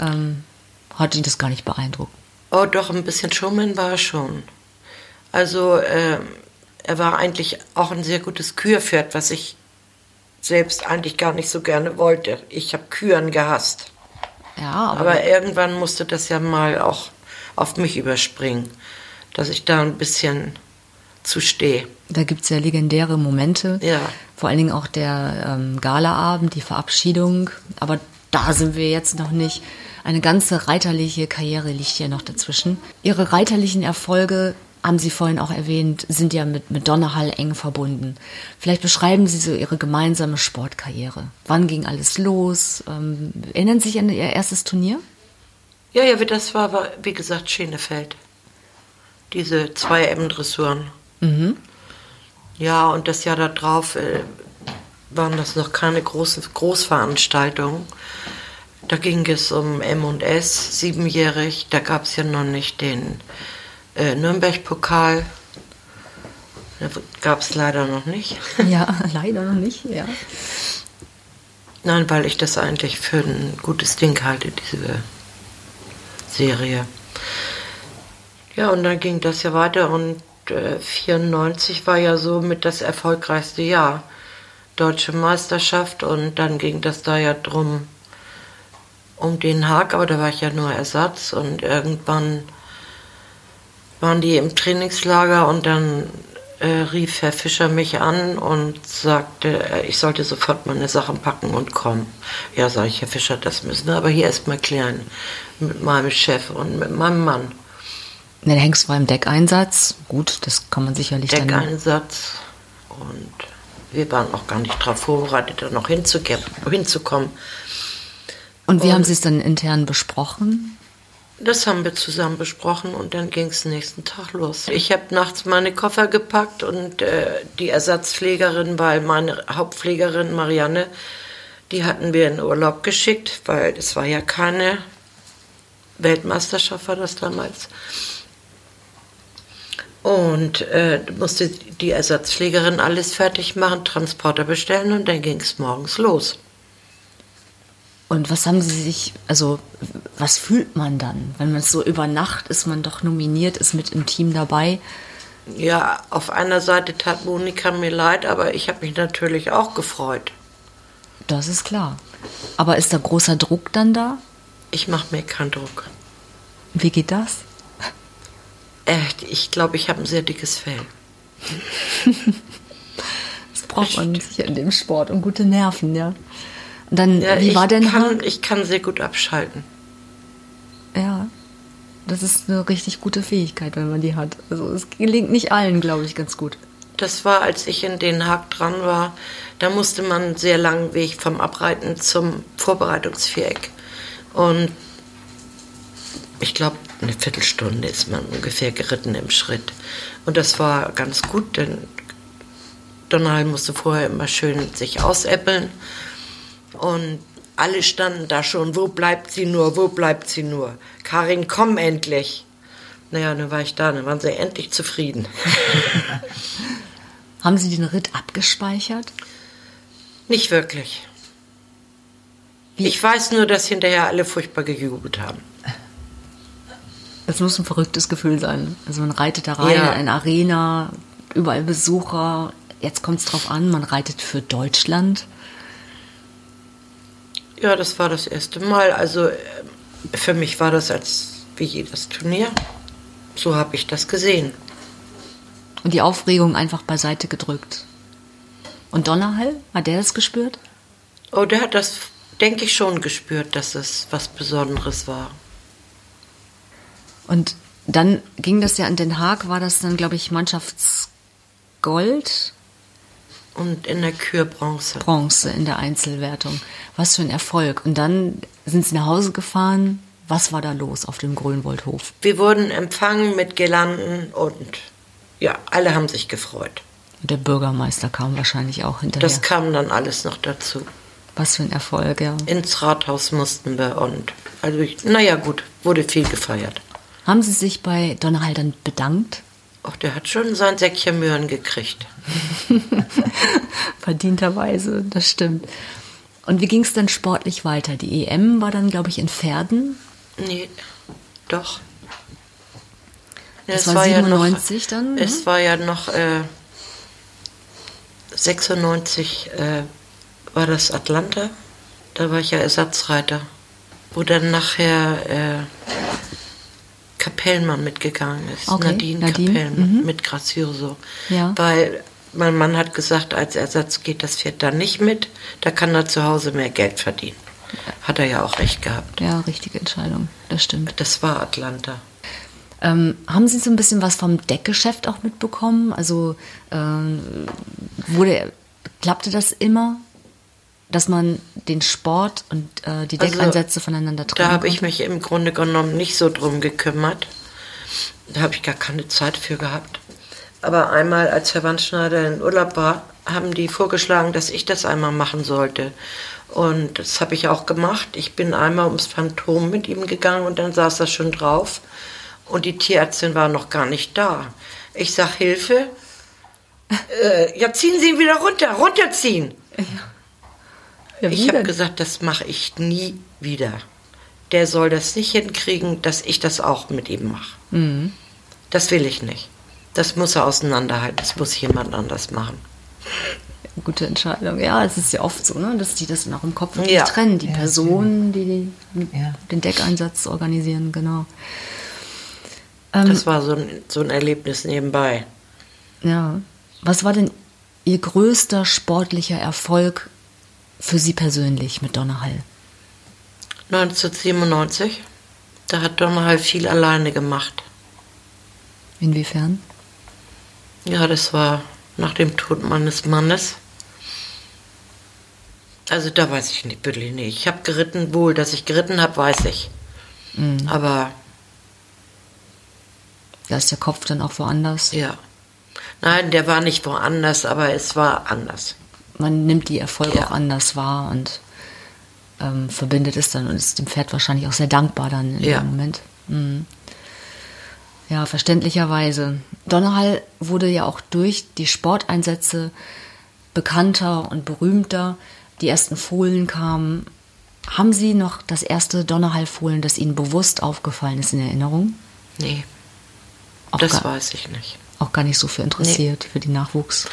ähm, hat ihn das gar nicht beeindruckt? Oh, doch, ein bisschen Showman war er schon. Also, äh, er war eigentlich auch ein sehr gutes Kürpferd, was ich selbst eigentlich gar nicht so gerne wollte. Ich habe Küren gehasst. Ja, aber, Aber irgendwann musste das ja mal auch auf mich überspringen, dass ich da ein bisschen zu stehe. da gibt es ja legendäre Momente. Ja. Vor allen Dingen auch der ähm, Galaabend, die Verabschiedung. Aber da sind wir jetzt noch nicht. Eine ganze reiterliche Karriere liegt hier noch dazwischen. Ihre reiterlichen Erfolge, haben Sie vorhin auch erwähnt, sind ja mit, mit Donnerhall eng verbunden. Vielleicht beschreiben Sie so Ihre gemeinsame Sportkarriere. Wann ging alles los? Ähm, erinnern Sie sich an Ihr erstes Turnier? Ja, ja, wie das war, war wie gesagt Schenefeld. Diese zwei M-Dressuren. Ja, und das Jahr darauf äh, waren das noch keine großen Großveranstaltungen. Da ging es um M&S, siebenjährig. Da gab es ja noch nicht den äh, Nürnberg-Pokal. Gab es leider noch nicht. Ja, leider noch nicht, ja. Nein, weil ich das eigentlich für ein gutes Ding halte, diese Serie. Ja, und dann ging das ja weiter und äh, 94 war ja so mit das erfolgreichste Jahr. Deutsche Meisterschaft und dann ging das da ja drum um Den Haag, aber da war ich ja nur Ersatz und irgendwann waren die im Trainingslager und dann äh, rief Herr Fischer mich an und sagte, äh, ich sollte sofort meine Sachen packen und kommen. Ja, sage ich, Herr Fischer, das müssen wir aber hier erstmal klären mit meinem Chef und mit meinem Mann. Der Hengst war im Deckeinsatz. Gut, das kann man sicherlich dann. Deckeinsatz und wir waren auch gar nicht darauf vorbereitet, da noch hinzukommen. Und wie Und- haben Sie es dann intern besprochen? Das haben wir zusammen besprochen und dann ging es nächsten Tag los. Ich habe nachts meine Koffer gepackt und äh, die Ersatzpflegerin, weil meine Hauptpflegerin Marianne, die hatten wir in Urlaub geschickt, weil es war ja keine Weltmeisterschaft, war das damals. Und äh, musste die Ersatzpflegerin alles fertig machen, Transporter bestellen und dann ging es morgens los. Und was haben Sie sich, also was fühlt man dann, wenn man so über Nacht ist, man doch nominiert, ist mit im Team dabei? Ja, auf einer Seite tat Monika mir leid, aber ich habe mich natürlich auch gefreut. Das ist klar. Aber ist da großer Druck dann da? Ich mache mir keinen Druck. Wie geht das? Äh, ich glaube, ich habe ein sehr dickes Fell. das braucht man sicher in dem Sport und gute Nerven, ja. Und dann, Ja, wie ich war denn kann? Ich kann sehr gut abschalten. Ja, das ist eine richtig gute Fähigkeit, wenn man die hat. Also es gelingt nicht allen, glaube ich, ganz gut. Das war, als ich in Den Haag dran war. Da musste man einen sehr langen Weg vom Abreiten zum Vorbereitungsviereck. Und ich glaube, eine Viertelstunde ist man ungefähr geritten im Schritt. Und das war ganz gut, denn Donald musste vorher immer schön sich ausäppeln. Und alle standen da schon, wo bleibt sie nur, wo bleibt sie nur? Karin, komm endlich. Naja, dann war ich da, dann waren sie endlich zufrieden. Haben Sie den Ritt abgespeichert? Nicht wirklich. Wie- Ich weiß nur, dass hinterher alle furchtbar gejubelt haben. Das muss ein verrücktes Gefühl sein. Also man reitet da rein Ja. in eine Arena, überall Besucher. Jetzt kommt es drauf an, man reitet für Deutschland. Ja, das war das erste Mal. Also äh, für mich war das als wie jedes Turnier. So habe ich das gesehen. Und die Aufregung einfach beiseite gedrückt. Und Donnerhall, hat der das gespürt? Oh, der hat das, denke ich, schon gespürt, dass es was Besonderes war. Und dann ging das ja in Den Haag, war das dann, glaube ich, Mannschaftsgold, Und in der Kür Bronze. Bronze in der Einzelwertung. Was für ein Erfolg. Und dann sind sie nach Hause gefahren. Was war da los auf dem Grünwoldhof? Wir wurden empfangen mit Girlanden und ja, alle haben sich gefreut. Und der Bürgermeister kam wahrscheinlich auch hinterher. Das kam dann alles noch dazu. Was für ein Erfolg, ja. Ins Rathaus mussten wir und also ich, naja gut, wurde viel gefeiert. Haben Sie sich bei Donnerhall dann bedankt? Ach, der hat schon sein Säckchen Möhren gekriegt. Verdienterweise, das stimmt. Und wie ging es dann sportlich weiter? Die EM war dann, glaube ich, in Pferden. Nee, doch. Ja, Das es war ja 97 dann, ne? Es war ja noch äh, 96 äh, war das Atlanta. Da war ich ja Ersatzreiter. Wo dann nachher äh, Kapellmann mitgegangen ist. Okay, Nadine, Nadine, Kapellmann mhm. mit Grazioso. Ja. Weil mein Mann hat gesagt, als Ersatz geht das Pferd da nicht mit. Da kann er zu Hause mehr Geld verdienen. Hat er ja auch recht gehabt. Ja, richtige Entscheidung, das stimmt. Das war Atlanta. Ähm, haben Sie so ein bisschen was vom Deckgeschäft auch mitbekommen? Also ähm, wurde, klappte das immer, dass man den Sport und äh, die Also, Deckeinsätze voneinander trennen Da habe ich mich im Grunde genommen nicht so drum gekümmert. Da habe ich gar keine Zeit für gehabt. Aber einmal, als Herr Wandschneider in Urlaub war, haben die vorgeschlagen, dass ich das einmal machen sollte. Und das habe ich auch gemacht. Ich bin einmal ums Phantom mit ihm gegangen und dann saß er schon drauf. Und die Tierärztin war noch gar nicht da. Ich sag Hilfe. Äh, ja, ziehen Sie ihn wieder runter, runterziehen. Ja, wie Ich habe gesagt, das mache ich nie wieder. Der soll das nicht hinkriegen, dass ich das auch mit ihm mache. Mhm. Das will ich nicht. Das muss er auseinanderhalten. Das muss jemand anders machen. Gute Entscheidung. Ja, es ist ja oft so, ne, dass die das dann auch im Kopf Ja. trennen. Die Ja, Personen, die den, Ja. den Deckeinsatz organisieren, genau. Ähm, Das war so ein, so ein Erlebnis nebenbei. Ja. Was war denn Ihr größter sportlicher Erfolg für Sie persönlich mit Donnerhall? 1997, da hat Donnerhall viel alleine gemacht. Inwiefern? Ja, das war nach dem Tod meines Mannes. Also da weiß ich nicht, wirklich nicht. Ich habe geritten, wohl, dass ich geritten habe, weiß ich. Mhm. Aber Da ist der Kopf dann auch woanders. Ja. Nein, der war nicht woanders, aber es war anders. Man nimmt die Erfolge Ja. auch anders wahr und ähm, verbindet es dann und ist dem Pferd wahrscheinlich auch sehr dankbar dann in Ja. dem Moment. Mhm. Ja, verständlicherweise. Donnerhall wurde ja auch durch die Sporteinsätze bekannter und berühmter. Die ersten Fohlen kamen. Haben Sie noch das erste Donnerhall-Fohlen, das Ihnen bewusst aufgefallen ist in Erinnerung? Nee, Auch das gar, weiß ich nicht. auch gar nicht so für interessiert, für den Nachwuchs.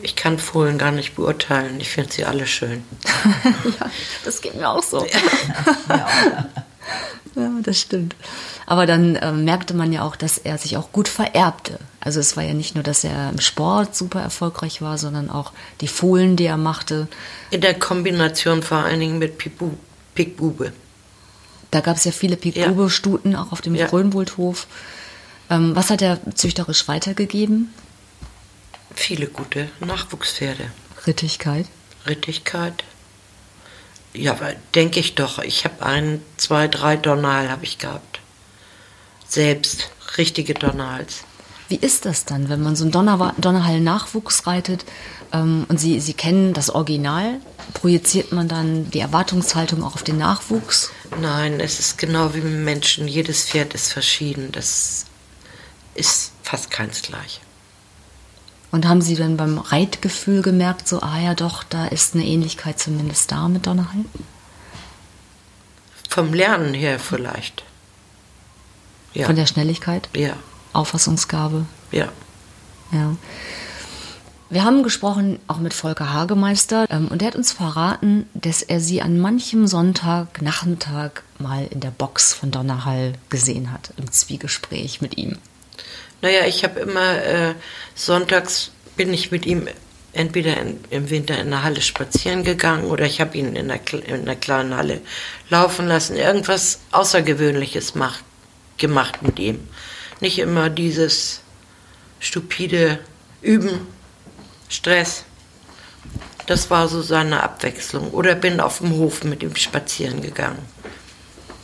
Ich kann Fohlen gar nicht beurteilen. Ich finde sie alle schön. ja, das geht mir auch so. ja, das stimmt. Aber dann äh, merkte man ja auch, dass er sich auch gut vererbte. Also es war ja nicht nur, dass er im Sport super erfolgreich war, sondern auch die Fohlen, die er machte. In der Kombination vor allen Dingen mit Pipu, Pikbube. Da gab es ja viele Pikbube-Stuten auch auf dem ja. Grönwoldhof. Ähm, was hat er züchterisch weitergegeben? Viele gute Nachwuchspferde. Rittigkeit? Rittigkeit. Ja, denke ich doch. Ich habe ein, zwei, drei Donal habe ich gehabt. Selbst richtige Donals. Wie ist das dann, wenn man so einen Donner Donnerhall-Nachwuchs reitet ähm, und Sie, Sie kennen das Original? Projiziert man dann die Erwartungshaltung auch auf den Nachwuchs? Nein, es ist genau wie mit Menschen. Jedes Pferd ist verschieden. Das ist fast keins gleich. Und haben Sie dann beim Reitgefühl gemerkt, so, ah ja doch, da ist eine Ähnlichkeit zumindest da mit Donnerhall? Vom Lernen her vielleicht. Ja. Von der Schnelligkeit? Ja. Auffassungsgabe? Ja. Ja. Wir haben gesprochen auch mit Volker Hagemeister ähm, und er hat uns verraten, dass er sie an manchem Sonntag, Nachmittag mal in der Box von Donnerhall gesehen hat, im Zwiegespräch mit ihm. Naja, ich habe immer äh, sonntags bin ich mit ihm entweder in, im Winter in der Halle spazieren gegangen oder ich habe ihn in der, in der kleinen Halle laufen lassen. Irgendwas Außergewöhnliches macht, gemacht mit ihm. Nicht immer dieses stupide Üben, Stress. Das war so seine Abwechslung. Oder bin auf dem Hof mit ihm spazieren gegangen.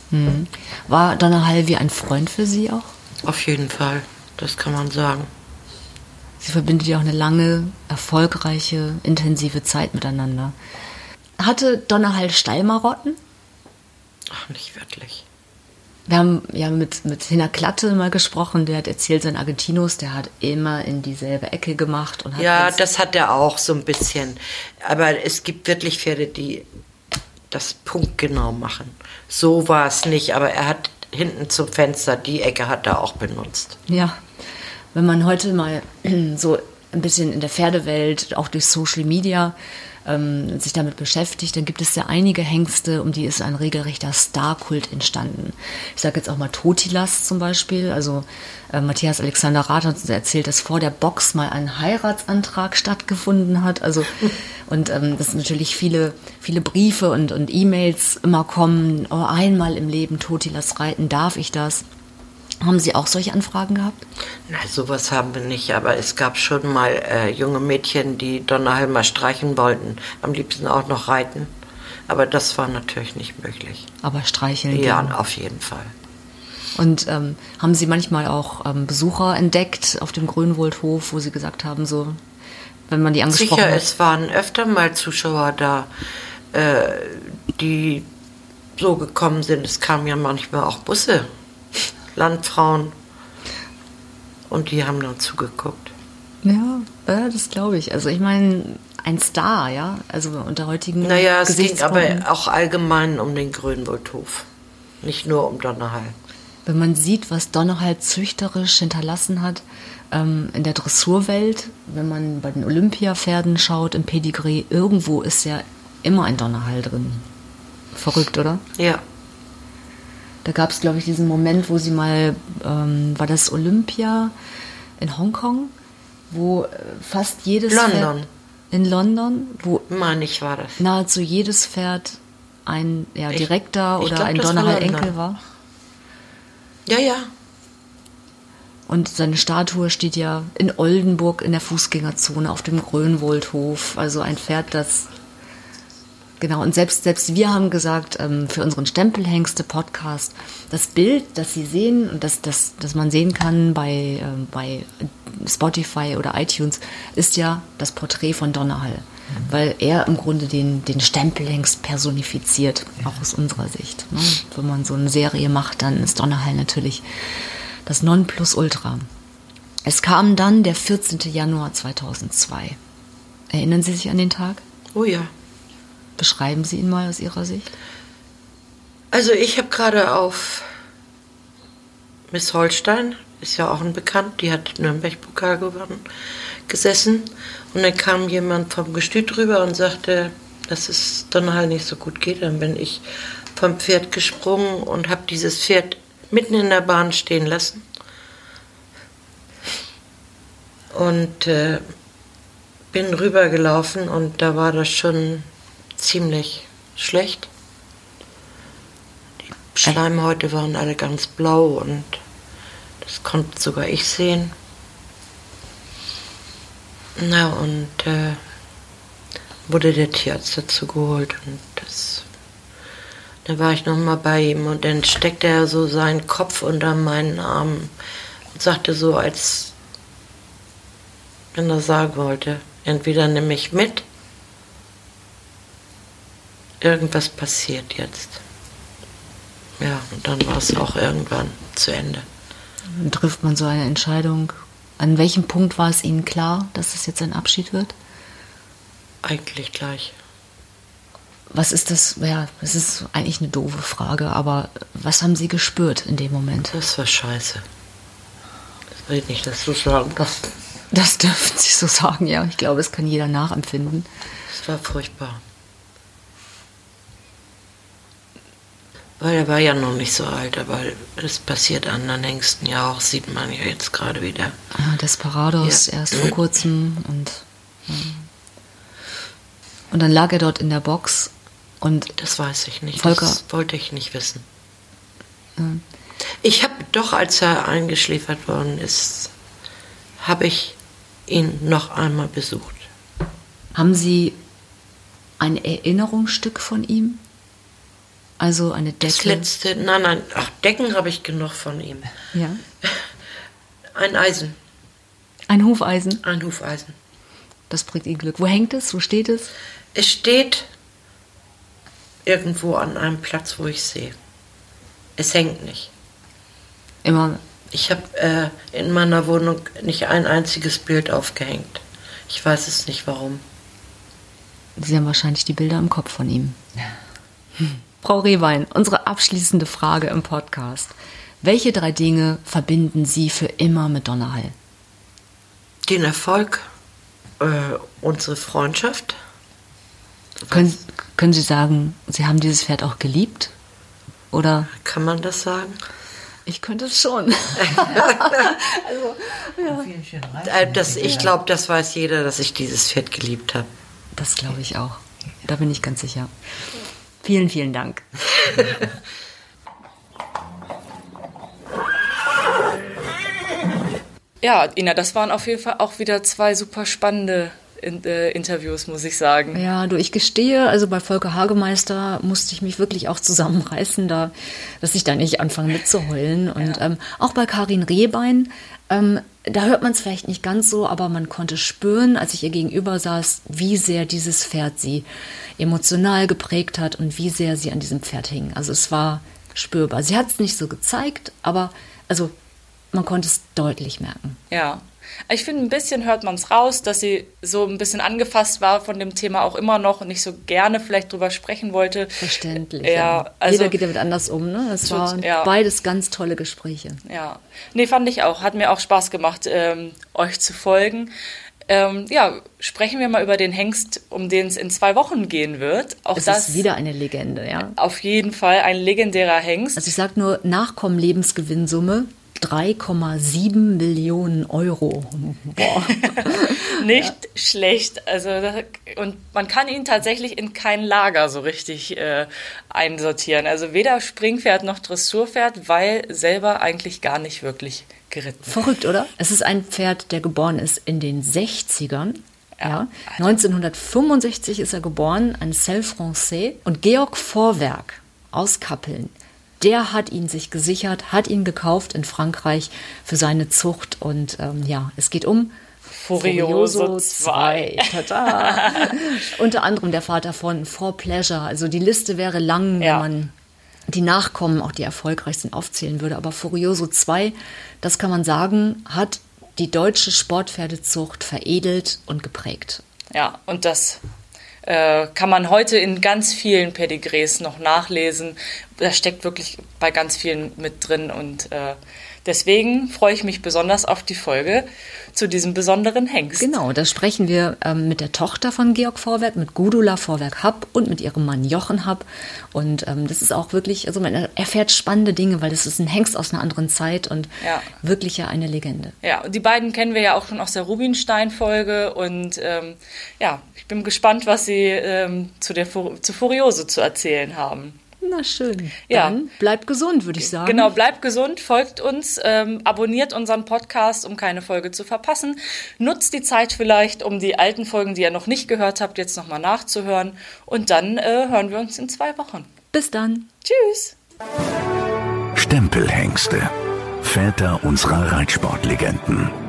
Hm. War Donnerhall wie ein Freund für Sie auch? Auf jeden Fall das kann man sagen. Sie verbindet ja auch eine lange, erfolgreiche, intensive Zeit miteinander. Hatte Donnerhall Stallmarotten? Ach, nicht wirklich. Wir haben ja mit, mit Hina Klatte mal gesprochen, der hat erzählt, sein Argentinos, der hat immer in dieselbe Ecke gemacht. Und hat ja, das hat er auch so ein bisschen. Aber es gibt wirklich Pferde, die das punktgenau machen. So war es nicht, aber er hat hinten zum Fenster, die Ecke hat er auch benutzt. Ja, wenn man heute mal so ein bisschen in der Pferdewelt, auch durch Social Media, ähm, sich damit beschäftigt, dann gibt es ja einige Hengste, um die ist ein regelrechter Starkult entstanden. Ich sage jetzt auch mal Totilas zum Beispiel. Also äh, Matthias Alexander Rath hat uns erzählt, dass vor der Box mal ein Heiratsantrag stattgefunden hat. Also und ähm, dass natürlich viele, viele Briefe und, und E-Mails immer kommen, oh, einmal im Leben Totilas reiten, darf ich das? Haben Sie auch solche Anfragen gehabt? Na, sowas haben wir nicht, aber es gab schon mal äh, junge Mädchen, die Donnerhalmer streichen wollten, am liebsten auch noch reiten. Aber das war natürlich nicht möglich. Aber streicheln? Ja, gehen. auf jeden Fall. Und ähm, haben Sie manchmal auch ähm, Besucher entdeckt auf dem Grünwoldhof, wo Sie gesagt haben, so, wenn man die angesprochen Sicher, hat? es waren öfter mal Zuschauer da, äh, die so gekommen sind. Es kamen ja manchmal auch Busse Landfrauen. Und die haben dann zugeguckt. Ja, das glaube ich. Also ich meine, ein Star, ja, also unter heutigen Naja, es ging aber auch allgemein um den Grünwaldhof, nicht nur um Donnerhall. Wenn man sieht, was Donnerhall züchterisch hinterlassen hat ähm, in der Dressurwelt, wenn man bei den Olympiapferden schaut, im Pedigree, irgendwo ist ja immer ein Donnerhall drin. Verrückt, oder? Ja. Da gab es, glaube ich, diesen Moment, wo sie mal, ähm, war das Olympia in Hongkong, wo äh, fast jedes London. Pferd in London, wo meine ich war das nahezu jedes Pferd ein ja, direkter ich, ich oder glaub, ein Donnerhall-Enkel war. Ja, ja. Und seine Statue steht ja in Oldenburg in der Fußgängerzone auf dem Grönwoldhof. Also ein Pferd, das Genau, und selbst, selbst wir haben gesagt, ähm, für unseren Stempelhengste-Podcast, das Bild, das Sie sehen und das, das, das man sehen kann bei, ähm, bei Spotify oder iTunes, ist ja das Porträt von Donnerhall. Mhm. Weil er im Grunde den, den Stempelhengst personifiziert, auch aus unserer Sicht. Ne? Wenn man so eine Serie macht, dann ist Donnerhall natürlich das Nonplusultra. Es kam dann der 14. Januar 2002. Erinnern Sie sich an den Tag? Oh ja. Beschreiben Sie ihn mal aus Ihrer Sicht. Also ich habe gerade auf Miss Holstein ist ja auch ein Bekannt, die hat Nürnberg-Pokal gewonnen, gesessen. Und dann kam jemand vom Gestüt rüber und sagte, dass es Donnerhall nicht so gut geht. Dann bin ich vom Pferd gesprungen und habe dieses Pferd mitten in der Bahn stehen lassen. Und äh, bin rübergelaufen und da war das schon ziemlich schlecht. Die Schleimhäute waren alle ganz blau und das konnte sogar ich sehen. Na und äh, wurde der Tierarzt dazu geholt und das da war ich noch mal bei ihm und dann steckte er so seinen Kopf unter meinen Arm und sagte so, als wenn er sagen wollte, entweder nimm mich mit, irgendwas passiert jetzt. Ja, und dann war es auch irgendwann zu Ende. Dann trifft man so eine Entscheidung. An welchem Punkt war es Ihnen klar, dass es jetzt ein Abschied wird? Eigentlich gleich. Was ist das? Ja, das ist eigentlich eine doofe Frage, aber was haben Sie gespürt in dem Moment? Das war scheiße. Das will ich nicht, dass du sagen darfst. Das dürfen Sie so sagen, ja. Ich glaube, es kann jeder nachempfinden. Es war furchtbar. Weil er war ja noch nicht so alt, aber es passiert anderen Hengsten ja auch, sieht man ja jetzt gerade wieder. Ah, Desperados Ja. erst vor kurzem und ja. und dann lag er dort in der Box und Das weiß ich nicht. Volker- Das wollte ich nicht wissen. Ich habe doch, als er eingeschläfert worden ist, habe ich ihn noch einmal besucht. haben Sie ein Erinnerungsstück von ihm? Also eine Das Decke? letzte, nein, nein, ach, Decken habe ich genug von ihm. Ja. Ein Eisen, Ein Hufeisen, ein Hufeisen. das bringt Ihnen Glück. Wo hängt es? Wo steht es? Es steht irgendwo an einem Platz, wo ich sehe. Es hängt nicht. Immer Ich habe äh, in meiner Wohnung nicht ein einziges Bild aufgehängt. Ich weiß es nicht warum. Sie haben wahrscheinlich die Bilder im Kopf von ihm. Hm. Frau Rehwein, unsere abschließende Frage im Podcast. Welche drei Dinge verbinden Sie für immer mit Donnerhall? Den Erfolg, äh, unsere Freundschaft. Können, können Sie sagen, Sie haben dieses Pferd auch geliebt? Oder? Kann man das sagen? Ich könnte es schon. Äh, das, ich glaube, das weiß jeder, dass ich dieses Pferd geliebt habe. Das glaube ich auch. Da bin ich ganz sicher. Vielen, vielen Dank. Ja, Ina, das waren auf jeden Fall auch wieder zwei super spannende in, äh, Interviews, muss ich sagen. Ja, du, ich gestehe, also bei Volker Hagemeister musste ich mich wirklich auch zusammenreißen, da, dass ich da nicht anfange mitzuheulen. Und ähm, auch bei Karin Rehbein, ähm, da hört man es vielleicht nicht ganz so, aber man konnte spüren, als ich ihr gegenüber saß, wie sehr dieses Pferd sie emotional geprägt hat und wie sehr sie an diesem Pferd hing. Also es war spürbar. Sie hat es nicht so gezeigt, aber also man konnte es deutlich merken. Ja. Ich finde, ein bisschen hört man es raus, dass sie so ein bisschen angefasst war von dem Thema auch immer noch und nicht so gerne vielleicht drüber sprechen wollte. Verständlich. Ja, also Jeder geht damit anders um, ne? Es Tut- waren ja. beides ganz tolle Gespräche. Ja, nee, fand ich auch. Hat mir auch Spaß gemacht, ähm, euch zu folgen. Ähm, ja, sprechen wir mal über den Hengst, um den es in zwei Wochen gehen wird. Auch Es das ist wieder eine Legende, ja. auf jeden Fall ein legendärer Hengst. Also ich sag nur Nachkommen Lebensgewinnsumme 3,7 Millionen Euro. Boah. Nicht schlecht. Also und man kann ihn tatsächlich in kein Lager so richtig äh, einsortieren. Also weder Springpferd noch Dressurpferd, weil selber eigentlich gar nicht wirklich geritten. Verrückt, oder? Es ist ein Pferd, der geboren ist in den 60ern. Ja. 1965 ist er geboren, ein Cell Français. Und Georg Vorwerk aus Kappeln, der hat ihn sich gesichert, hat ihn gekauft in Frankreich für seine Zucht. Und ähm, ja, es geht um Furioso 2. Tada. Unter anderem der Vater von For Pleasure. Also die Liste wäre lang, Ja. wenn man die Nachkommen, auch die erfolgreichsten, aufzählen würde. Aber Furioso 2, das kann man sagen, hat die deutsche Sportpferdezucht veredelt und geprägt. Ja, und das äh, kann man heute in ganz vielen Pedigrees noch nachlesen. Da steckt wirklich bei ganz vielen mit drin und äh, Deswegen freue ich mich besonders auf die Folge zu diesem besonderen Hengst. Genau, da sprechen wir ähm, mit der Tochter von Georg Vorwerk, mit Gudula Vorwerk-Happ und mit ihrem Mann Jochen Happ. Und ähm, das ist auch wirklich, also man erfährt spannende Dinge, weil das ist ein Hengst aus einer anderen Zeit und Ja. wirklich ja eine Legende. Ja, und die beiden kennen wir ja auch schon aus der Rubinstein-Folge und ähm, ja, ich bin gespannt, was sie ähm, zu der Fu- zu Furiose zu erzählen haben. Na schön. Ja. Dann bleibt gesund, würde ich sagen. Genau, bleibt gesund, folgt uns, ähm, abonniert unseren Podcast, um keine Folge zu verpassen. Nutzt die Zeit vielleicht, um die alten Folgen, die ihr noch nicht gehört habt, jetzt nochmal nachzuhören. Und dann äh, hören wir uns in zwei Wochen. Bis dann. Tschüss! Stempelhengste. Väter unserer Reitsportlegenden.